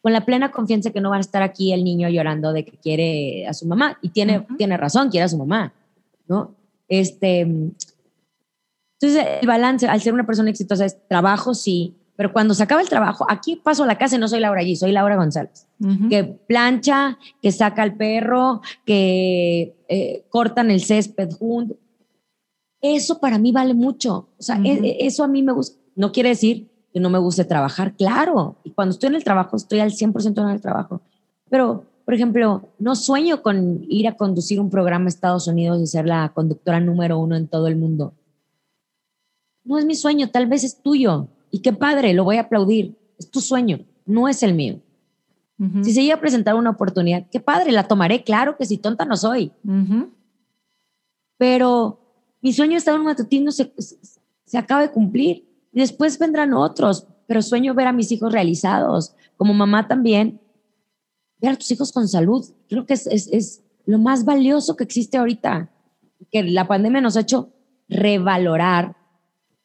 con la plena confianza que no va a estar aquí el niño llorando de que quiere a su mamá. Y tiene, tiene razón, quiere a su mamá, ¿no? Este, entonces, el balance, al ser una persona exitosa, es trabajo, sí, pero cuando se acaba el trabajo, aquí paso a la casa y no soy Laura allí, soy Laura González, que plancha, que saca al perro, que eh, cortan el césped juntos. Eso para mí vale mucho. O sea, e, e, eso a mí me gusta. No quiere decir que no me guste trabajar, claro. Y cuando estoy en el trabajo, estoy al 100% en el trabajo. Pero, por ejemplo, no sueño con ir a conducir un programa a Estados Unidos y ser la conductora número uno en todo el mundo. No es mi sueño, tal vez es tuyo y qué padre, lo voy a aplaudir. Es tu sueño, no es el mío. Si se llega a presentar una oportunidad, qué padre, la tomaré, claro que si tonta no soy. Pero mi sueño está en un matutino se, se acaba de cumplir. Y después vendrán otros, pero sueño ver a mis hijos realizados. Como mamá también, ver a tus hijos con salud. Creo que es, es, es lo más valioso que existe ahorita. Que la pandemia nos ha hecho revalorar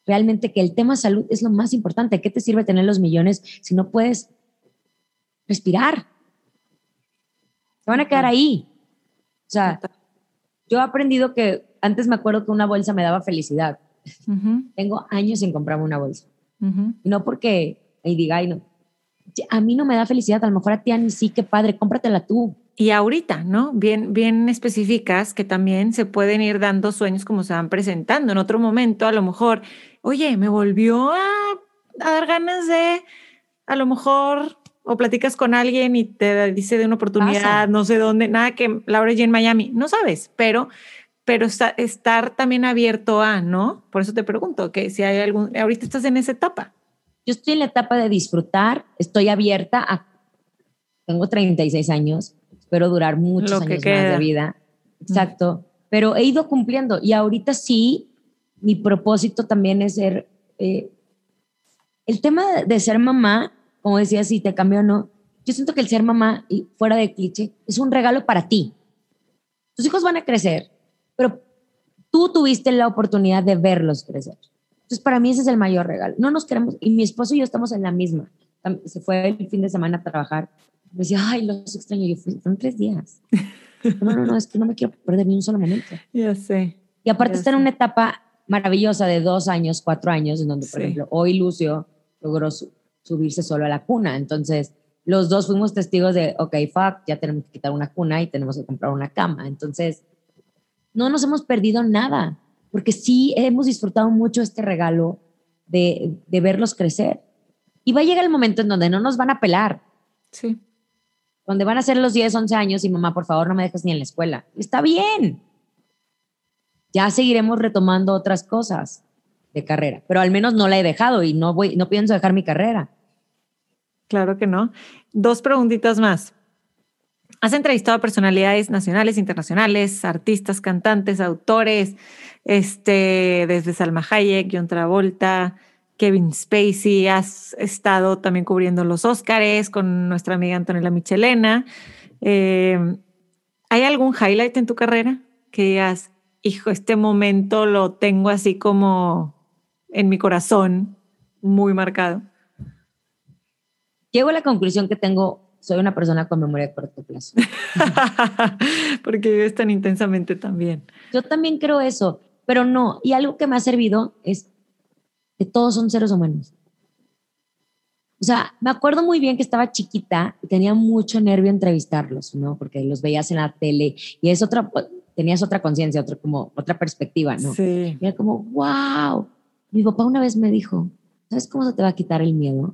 realmente que el tema salud es lo más importante. ¿Qué te sirve tener los millones si no puedes respirar? Se van a quedar ahí. O sea, yo he aprendido que antes me acuerdo que una bolsa me daba felicidad. Tengo años sin comprarme una bolsa. Y no porque y diga, ay, no. A mí no me da felicidad, a lo mejor a ti, Ani, sí, qué padre, cómpratela tú. Y ahorita, ¿no? Bien, bien específicas que también se pueden ir dando sueños como se van presentando. En otro momento, a lo mejor oye, me volvió a, dar ganas de, a lo mejor, o platicas con alguien y te dice de una oportunidad, no sé dónde, nada que Laura y en Miami, no sabes, pero pero estar también abierto a, ¿no? Por eso te pregunto, que si hay algún, ahorita estás en esa etapa. Yo estoy en la etapa de disfrutar, estoy abierta a, tengo 36 años, espero durar muchos años más de vida, exacto, pero he ido cumpliendo y ahorita sí mi propósito también es ser... Eh, el tema de ser mamá, como decía, si te cambió o no, yo siento que el ser mamá, y fuera de cliché, es un regalo para ti. Tus hijos van a crecer, pero tú tuviste la oportunidad de verlos crecer. Entonces, para mí ese es el mayor regalo. No nos queremos, y mi esposo y yo estamos en la misma. Se fue el fin de semana a trabajar. Me decía, ay, los extraño. Yo fui, son tres días. No, no, no, es que no me quiero perder ni un solo momento. Ya sé. Y aparte está en una etapa maravillosa de dos años, cuatro años, en donde, por ejemplo, hoy Lucio logró subirse solo a la cuna. Entonces, los dos fuimos testigos de, ok, fuck, ya tenemos que quitar una cuna y tenemos que comprar una cama. Entonces, no nos hemos perdido nada, porque sí hemos disfrutado mucho este regalo de, de verlos crecer. Y va a llegar el momento en donde no nos van a pelar. Sí. Donde van a ser los 10, 11 años y mamá, por favor, no me dejes ni en la escuela. Está bien. Ya seguiremos retomando otras cosas de carrera, pero al menos no la he dejado y no voy, no pienso dejar mi carrera. Claro que no. Dos preguntitas más. Has entrevistado a personalidades nacionales, internacionales, artistas, cantantes, autores, este, desde Salma Hayek, John Travolta, Kevin Spacey. Has estado también cubriendo los Óscares con nuestra amiga Antonella Michelena. Eh, ¿Hay algún highlight en tu carrera que digas, hijo, este momento lo tengo así como en mi corazón, muy marcado? Llego a la conclusión que tengo, soy una persona con memoria de corto plazo. Porque vives tan intensamente también. Yo también creo eso, pero no. Y algo que me ha servido es que todos son seres humanos. O sea, me acuerdo muy bien que estaba chiquita y tenía mucho nervio entrevistarlos, ¿no? Porque los veías en la tele y es otra, tenías otra conciencia, otra, como, otra perspectiva, ¿no? Sí. Y era como, wow. Mi papá una vez me dijo, ¿sabes cómo se te va a quitar el miedo?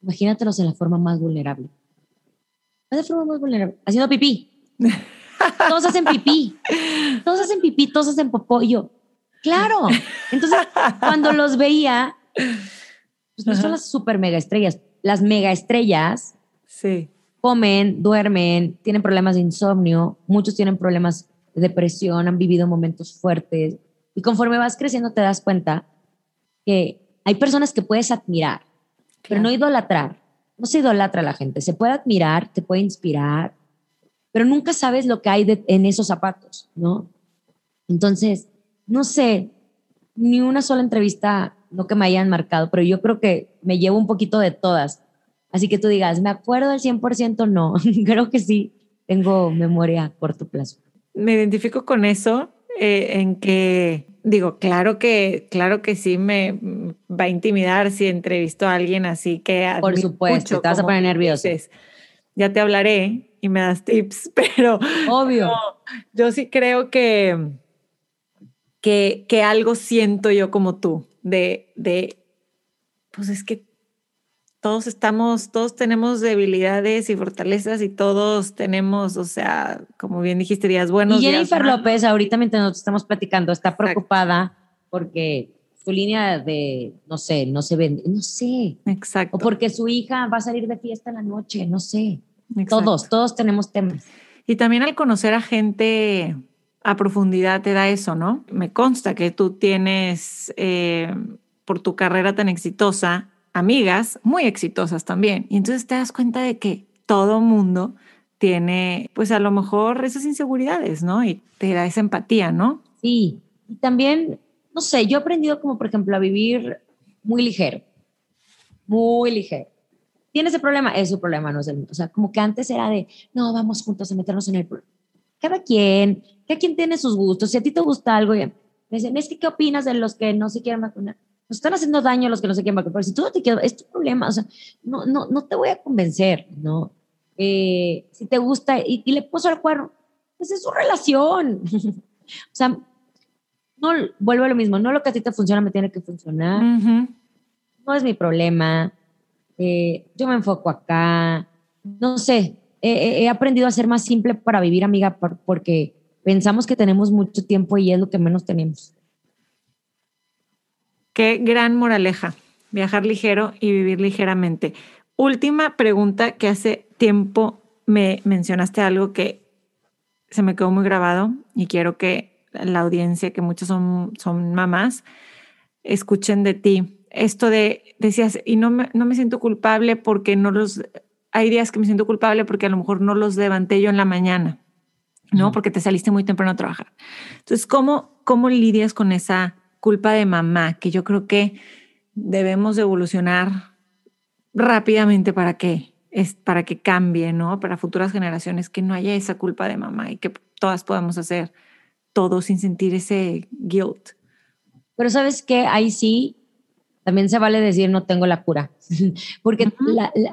Imagínatelos en la forma más vulnerable. ¿De forma más vulnerable? Haciendo pipí. todos hacen pipí. Todos hacen pipí, todos hacen popó. Y yo, claro. Entonces, cuando los veía, pues no son las super mega estrellas. Las mega estrellas sí. Comen, duermen, tienen problemas de insomnio, muchos tienen problemas de depresión, han vivido momentos fuertes. Y conforme vas creciendo, te das cuenta que hay personas que puedes admirar pero no idolatrar. No se idolatra a la gente, se puede admirar, te puede inspirar, pero nunca sabes lo que hay en esos zapatos, ¿no? Entonces, no sé, ni una sola entrevista, no que me hayan marcado, pero yo creo que me llevo un poquito de todas. Así que tú digas, ¿me acuerdo del 100%? No, creo que sí, tengo memoria a corto plazo. Me identifico con eso, eh, en que digo, claro que, claro que sí me va a intimidar si entrevisto a alguien así que Por supuesto, te vas a poner nervioso. ya te hablaré y me das tips, pero obvio. yo sí creo que, que, que algo siento yo como tú, de, de, pues es que todos estamos, todos tenemos debilidades y fortalezas y todos tenemos, o sea, como bien dijiste, días buenos. Y Jennifer López, ahorita mientras nosotros estamos platicando, está preocupada porque su línea de, no sé, no se vende, no sé. Exacto. O porque su hija va a salir de fiesta en la noche, no sé. Todos, todos tenemos temas. Y también al conocer a gente a profundidad te da eso, ¿no? Me consta que tú tienes, eh, por tu carrera tan exitosa, amigas muy exitosas también. Y entonces te das cuenta de que todo mundo tiene, pues a lo mejor esas inseguridades, ¿no? Y te da esa empatía, ¿no? Sí. Y también, no sé, yo he aprendido como, por ejemplo, a vivir muy ligero. Muy ligero. ¿Tiene ese problema? Es su problema, no es el O sea, como que antes era de, no, vamos juntos a meternos en el problema. Cada quien, cada quien tiene sus gustos. Si a ti te gusta algo, me dicen, es que, ¿qué opinas de los que no se quieren vacunar? Nos están haciendo daño a los que no se quieren vacunar. Pero si tú no te quieres, es tu problema. O sea, no, no, no te voy a convencer, ¿no? Eh, si te gusta y, le puso al cuerno, pues es su relación. o sea, no vuelvo a lo mismo. No lo que a ti te funciona me tiene que funcionar. No es mi problema. Eh, yo me enfoco acá. No sé. he aprendido a ser más simple para vivir, amiga, porque pensamos que tenemos mucho tiempo y es lo que menos tenemos. Qué gran moraleja, viajar ligero y vivir ligeramente. Última pregunta que hace tiempo me mencionaste algo que se me quedó muy grabado y quiero que la audiencia, que muchos son, son mamás, escuchen de ti. Esto de, decías, y no me, no me siento culpable porque no los, hay días que me siento culpable porque a lo mejor no los levanté yo en la mañana, ¿no? Porque te saliste muy temprano a trabajar. Entonces, ¿cómo, cómo lidias con esa culpa de mamá, que yo creo que debemos evolucionar rápidamente para que es para que cambie, ¿no? Para futuras generaciones que no haya esa culpa de mamá y que todas podamos hacer todo sin sentir ese guilt. Pero sabes que ahí sí, también se vale decir no tengo la cura, porque,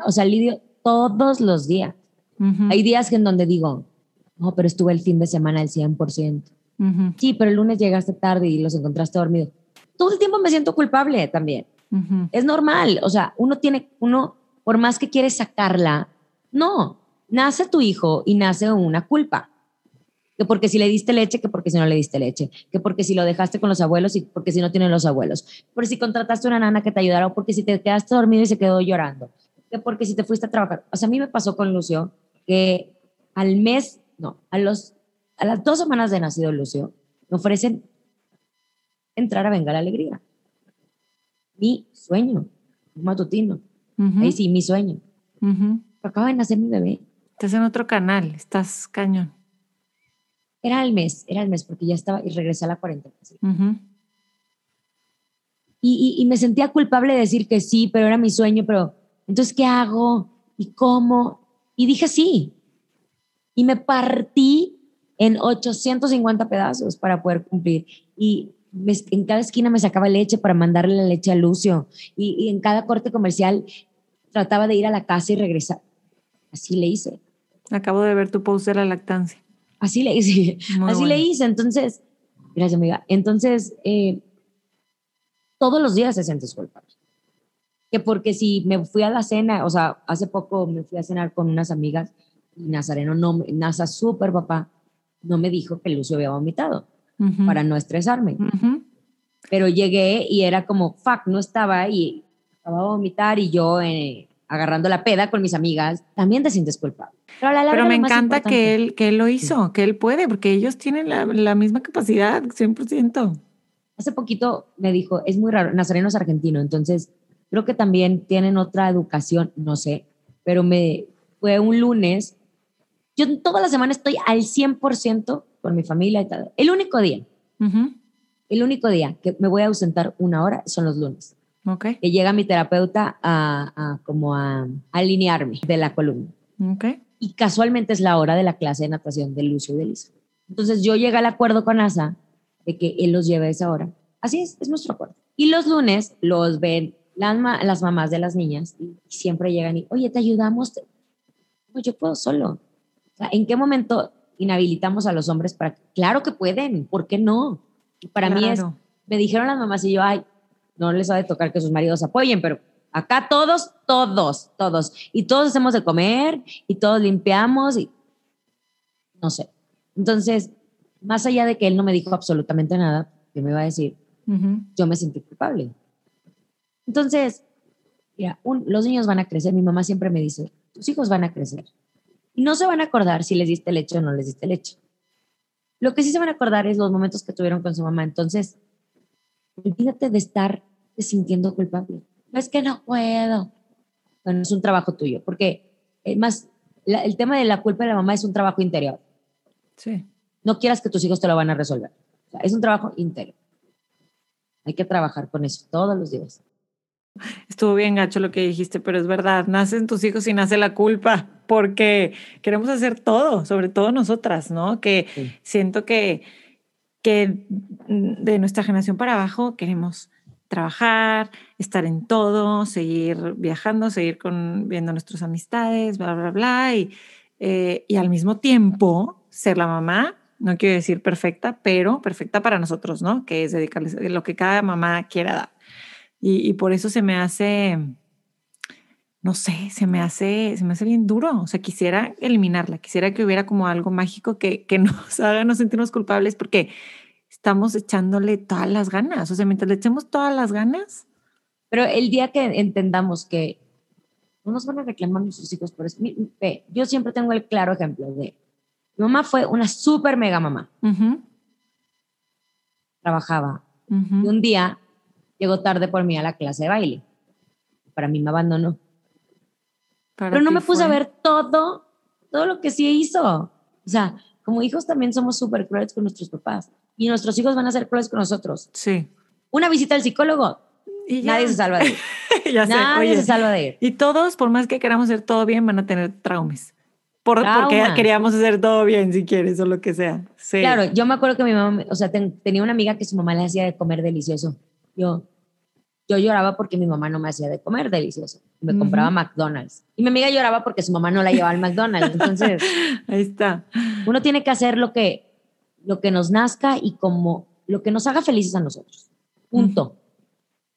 o sea, lidio todos los días. Hay días en donde digo, no, pero estuve el fin de semana al 100%. Sí, pero el lunes llegaste tarde y los encontraste dormidos. Todo el tiempo me siento culpable también. Es normal, o sea, uno tiene, uno, por más que quiere sacarla, no, nace tu hijo y nace una culpa. Que porque si le diste leche, que porque si no le diste leche, que porque si lo dejaste con los abuelos y porque si no tienen los abuelos, por si contrataste una nana que te ayudara o porque si te quedaste dormido y se quedó llorando, que porque si te fuiste a trabajar. O sea, a mí me pasó con Lucio que al mes, no, a, los, a las dos semanas de nacido Lucio, me ofrecen entrar a Venga la Alegría. Mi sueño, matutino. Ahí sí, mi sueño. Acaba de nacer mi bebé. Estás en otro canal, estás cañón. Era el mes, era el mes, porque ya estaba y regresé a la cuarentena. y, y, me sentía culpable de decir que sí, pero era mi sueño, pero entonces, ¿qué hago? ¿Y cómo? Y dije sí. Y me partí en 850 pedazos para poder cumplir. Y en cada esquina me sacaba leche para mandarle la leche a Lucio. Y, en cada corte comercial trataba de ir a la casa y regresar. Así le hice. Acabo de ver tu post de la lactancia. Así le hice. Así le hice. Entonces, gracias, amiga. Entonces, eh, todos los días se sientes culpable que porque si me fui a la cena, o sea, hace poco me fui a cenar con unas amigas y Nazareno no, Nasa super papá, no me dijo que Lucio había vomitado para no estresarme. Pero llegué y era como, fuck, no estaba y acababa de vomitar y yo eh, agarrando la peda con mis amigas, también te sientes culpable. Pero, me encanta que él, que él lo hizo, que él puede, porque ellos tienen la, la misma capacidad, 100%. Hace poquito me dijo, es muy raro, Nazareno es argentino, entonces Creo que también tienen otra educación, no sé, pero me fue un lunes. Yo toda la semana estoy al 100% con mi familia y tal. El único día, el único día que me voy a ausentar una hora son los lunes. Okay. Que llega mi terapeuta a, como a, alinearme de la columna. Okay. Y casualmente es la hora de la clase de natación de Lucio y de Lisa. Entonces yo llegué al acuerdo con Asa de que él los lleve a esa hora. Así es, es nuestro acuerdo. Y los lunes los ven las, mamás de las niñas siempre llegan y, oye, te ayudamos. No, yo puedo solo. ¿En qué momento inhabilitamos a los hombres para claro que pueden, ¿por qué no? para mí es, me dijeron las mamás y yo, ay, no les ha de tocar que sus maridos apoyen, pero acá todos, todos, todos, y todos hacemos de comer y todos limpiamos y no sé. Entonces, más allá de que él no me dijo absolutamente nada, que me iba a decir, yo me sentí culpable. Entonces, mira, los niños van a crecer. Mi mamá siempre me dice, tus hijos van a crecer. No se van a acordar si les diste leche o no les diste leche. Lo que sí se van a acordar es los momentos que tuvieron con su mamá. Entonces, olvídate de estar sintiendo culpable. No es que no puedo. Bueno, es un trabajo tuyo, porque más el tema de la culpa de la mamá es un trabajo interior. Sí. No quieras que tus hijos te lo van a resolver. es un trabajo interior. Hay que trabajar con eso todos los días. Estuvo bien gacho lo que dijiste, pero es verdad, nacen tus hijos y nace la culpa, porque queremos hacer todo, sobre todo nosotras, ¿no? Que siento que, que de nuestra generación para abajo queremos trabajar, estar en todo, seguir viajando, seguir con, viendo nuestras amistades, bla, bla, bla, y, eh, y al mismo tiempo ser la mamá, no quiero decir perfecta, pero perfecta para nosotros, ¿no? Que es dedicarles lo que cada mamá quiera dar. Y, por eso se me hace, no sé, se me hace, se me hace bien duro. O sea, quisiera eliminarla, quisiera que hubiera como algo mágico que, que nos haga no sentirnos culpables porque estamos echándole todas las ganas. O sea, mientras le echemos todas las ganas. Pero el día que entendamos que no nos van a reclamar nuestros hijos por eso. Yo siempre tengo el claro ejemplo de mi mamá fue una súper mega mamá. Trabajaba. Y un día llegó tarde por mí a la clase de baile. Para mí me abandonó. Pero no me puse a ver todo, todo lo que sí hizo. O sea, como hijos también somos súper crueles con nuestros papás. Y nuestros hijos van a ser crueles con nosotros. Sí. Una visita al psicólogo. Y Nadie se salva de ir. Nadie se salva de ir. Y todos, por más que queramos hacer todo bien, van a tener traumas. Por, porque queríamos hacer todo bien, si quieres, o lo que sea. Sí. Claro, yo me acuerdo que mi mamá, o sea, tenía una amiga que su mamá le hacía de comer delicioso. Yo, yo lloraba porque mi mamá no me hacía de comer delicioso. Me compraba McDonald's. Y mi amiga lloraba porque su mamá no la llevaba al McDonald's. Entonces, ahí está. Uno tiene que hacer lo que, lo que nos nazca y como lo que nos haga felices a nosotros. Punto.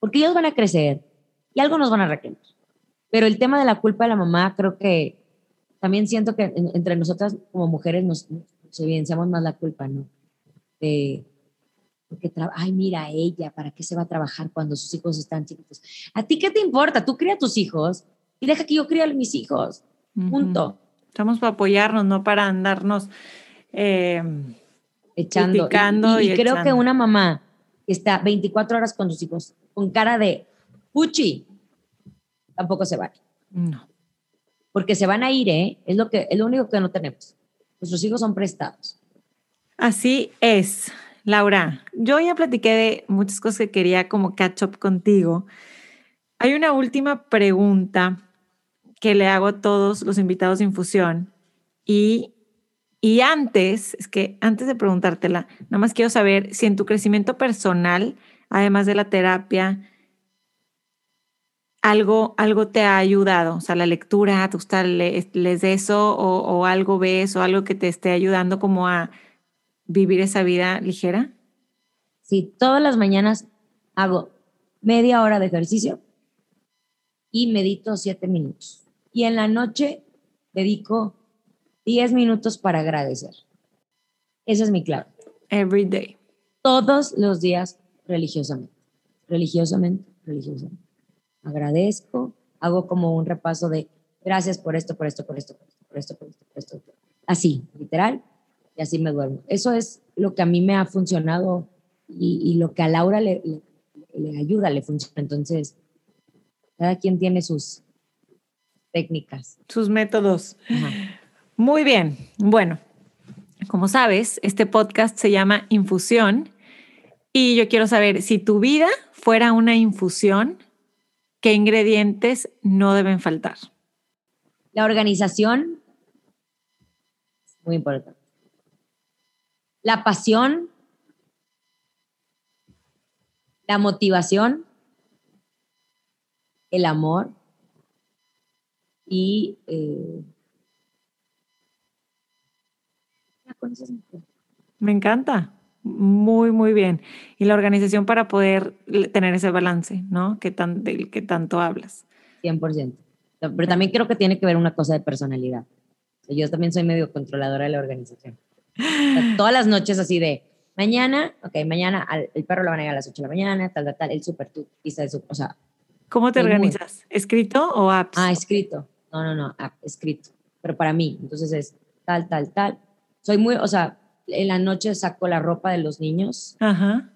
Porque ellos van a crecer y algo nos van a reclamar. Pero el tema de la culpa de la mamá, creo que también siento que entre nosotras como mujeres nos, evidenciamos más la culpa, ¿no? De, porque, ay, mira ella, ¿para qué se va a trabajar cuando sus hijos están chiquitos? ¿A ti qué te importa? Tú cría a tus hijos y deja que yo críe a mis hijos. Punto. Estamos para apoyarnos, no para andarnos eh, echando. Y, creo que una mamá que está 24 horas con sus hijos con cara de puchi, tampoco se vale. No. Porque se van a ir, ¿eh? Es lo, que, es lo único que no tenemos. Nuestros hijos son prestados. Así es. Laura, yo ya platiqué de muchas cosas que quería como catch up contigo. Hay una última pregunta que le hago a todos los invitados de infusión y, y antes, es que antes de preguntártela, nada más quiero saber si en tu crecimiento personal, además de la terapia, algo, algo te ha ayudado, o sea, la lectura, ¿te gusta lees de eso o, o algo ves o algo que te esté ayudando como a vivir esa vida ligera? Sí, todas las mañanas hago media hora de ejercicio y medito siete minutos. Y en la noche dedico diez minutos para agradecer. Esa es mi clave. Every day. Todos los días religiosamente. Religiosamente, religiosamente. Agradezco, hago como un repaso de gracias por esto, por esto, por esto, por esto, por esto, por esto, por esto. Así, literal, y así me duermo. Eso es lo que a mí me ha funcionado y, lo que a Laura le, le, ayuda, le funciona. Entonces, cada quien tiene sus técnicas. Sus métodos. Muy bien. Bueno, como sabes, este podcast se llama Infusión y yo quiero saber si tu vida fuera una infusión, ¿qué ingredientes no deben faltar? La organización, muy importante la pasión, la motivación, el amor y eh, me encanta. Muy, muy bien. Y la organización para poder tener ese balance, ¿no? Que tan, del que tanto hablas. 100%. Pero también creo que tiene que ver una cosa de personalidad. Yo también soy medio controladora de la organización todas las noches así de, mañana, ok, mañana el perro lo van a ir a las 8 de la mañana, tal, tal, tal, el súper, tú, o sea. ¿Cómo te organizas? ¿Escrito o apps? Ah, escrito. No, no, no, app, escrito. Pero para mí, entonces es tal, tal, tal. Soy muy, o sea, en la noche saco la ropa de los niños Ajá.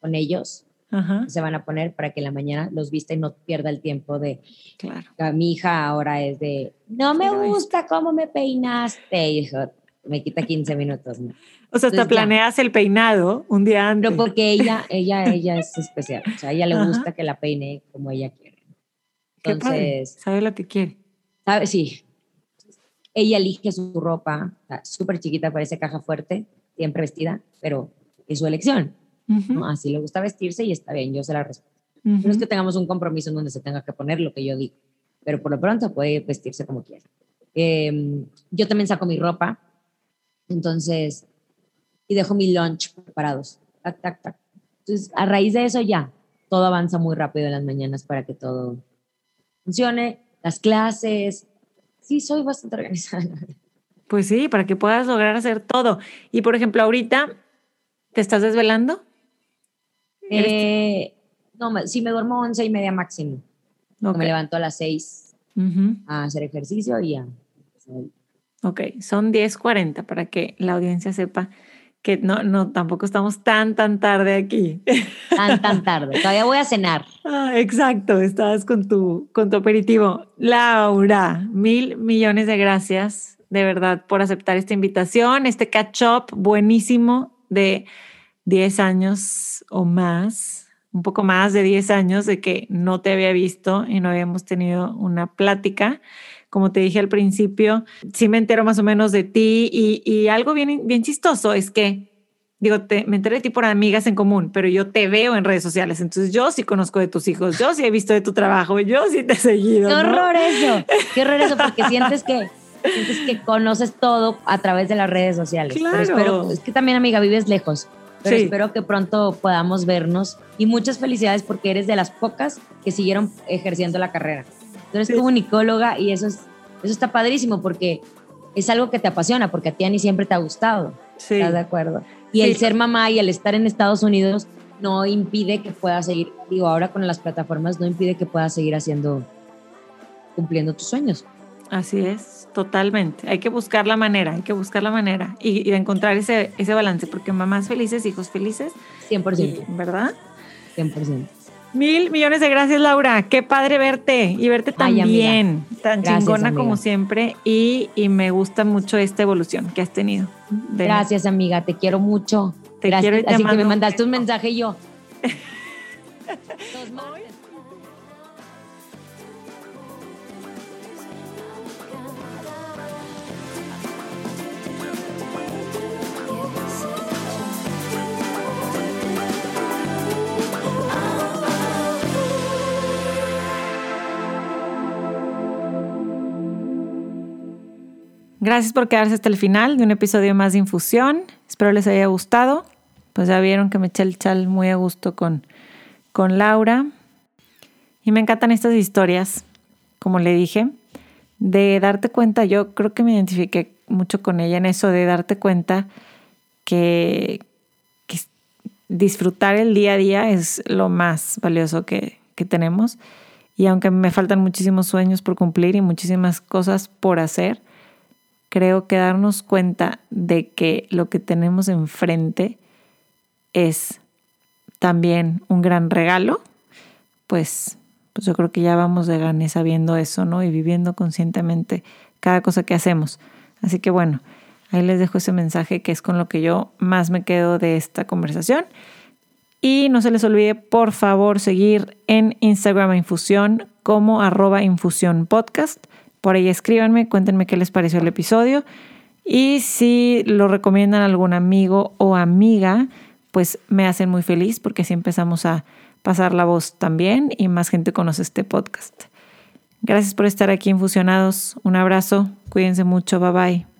con ellos. Ajá. Se van a poner para que en la mañana los vista y no pierda el tiempo de. Claro. Mi hija ahora es de. No me gusta cómo me peinaste. Hijo, me quita 15 minutos. O sea, hasta planeas el peinado un día antes. Pero porque ella, ella, ella es especial. O sea, a ella le gusta que la peine como ella quiere. Entonces. Sabe lo que quiere. Sabe, sí. Ella elige su ropa, súper chiquita, parece caja fuerte, siempre vestida, pero es su elección. Así le gusta vestirse y está bien, yo se la respeto. No es que tengamos un compromiso en donde se tenga que poner lo que yo digo, pero por lo pronto puede vestirse como quiera. Em, yo también saco mi ropa, entonces, y dejo mi lunch preparados. Tac, tac, tac. Entonces, a raíz de eso ya, todo avanza muy rápido en las mañanas para que todo funcione. Las clases. Sí, soy bastante organizada. Pues sí, para que puedas lograr hacer todo. Y por ejemplo, ahorita, ¿te estás desvelando? Eh, no, sí me duermo once y media máximo. Me levanto a las seis a hacer ejercicio y ya. Ok, son 10.40 para que la audiencia sepa que no, no, tampoco estamos tan, tan tarde aquí. Tan, tan tarde. Todavía voy a cenar. Ah, exacto, estabas con tu, con tu aperitivo. Laura, mil millones de gracias, de verdad, por aceptar esta invitación, este catch-up buenísimo de 10 años o más, un poco más de 10 años de que no te había visto y no habíamos tenido una plática como te dije al principio, sí me entero más o menos de ti y, y algo bien, bien chistoso es que digo, te, me enteré de ti por amigas en común, pero yo te veo en redes sociales, entonces yo sí conozco de tus hijos, yo sí he visto de tu trabajo, yo sí te he seguido. Qué horror eso, qué horror eso, porque sientes que, sientes que conoces todo a través de las redes sociales. Claro. Pero espero, es que también, amiga, vives lejos, pero Sí. espero que pronto podamos vernos y muchas felicidades porque eres de las pocas que siguieron ejerciendo la carrera. Tú eres Sí. comunicóloga y eso, es, eso está padrísimo porque es algo que te apasiona, porque a ti, Ani, siempre te ha gustado. Sí. ¿Estás de acuerdo? Y Sí. el ser mamá y el estar en Estados Unidos no impide que puedas seguir, digo, ahora con las plataformas no impide que puedas seguir haciendo, cumpliendo tus sueños. Así es, totalmente. Hay que buscar la manera, hay que buscar la manera y, y encontrar ese, ese balance, porque mamás felices, hijos felices, 100%. y- ¿verdad? 100%. Mil millones de gracias, Laura. Qué padre verte y verte tan Ay, bien, tan Gracias, chingona amiga. como siempre. Y, y me gusta mucho esta evolución que has tenido. de- Gracias, amiga. Te quiero mucho. Te Gracias. quiero y te Así que me mandaste un mensaje y yo. Dos Gracias por quedarse hasta el final de un episodio más de Infusión. Espero les haya gustado. Pues ya vieron que me eché el chal muy a gusto con, con Laura. Y me encantan estas historias, como le dije, de darte cuenta. Yo creo que me identifiqué mucho con ella en eso, de darte cuenta que, que disfrutar el día a día es lo más valioso que, que tenemos. Y aunque me faltan muchísimos sueños por cumplir y muchísimas cosas por hacer, creo que darnos cuenta de que lo que tenemos enfrente es también un gran regalo, pues, pues yo creo que ya vamos de gane sabiendo eso, ¿no? Y viviendo conscientemente cada cosa que hacemos. Así que bueno, ahí les dejo ese mensaje que es con lo que yo más me quedo de esta conversación. Y no se les olvide, por favor, seguir en Instagram Infusión como arroba Infusión Podcast. Por ahí escríbanme, cuéntenme qué les pareció el episodio. Y si lo recomiendan a algún amigo o amiga, pues me hacen muy feliz porque así empezamos a pasar la voz también y más gente conoce este podcast. Gracias por estar aquí infusionados. Un abrazo. Cuídense mucho. Bye bye.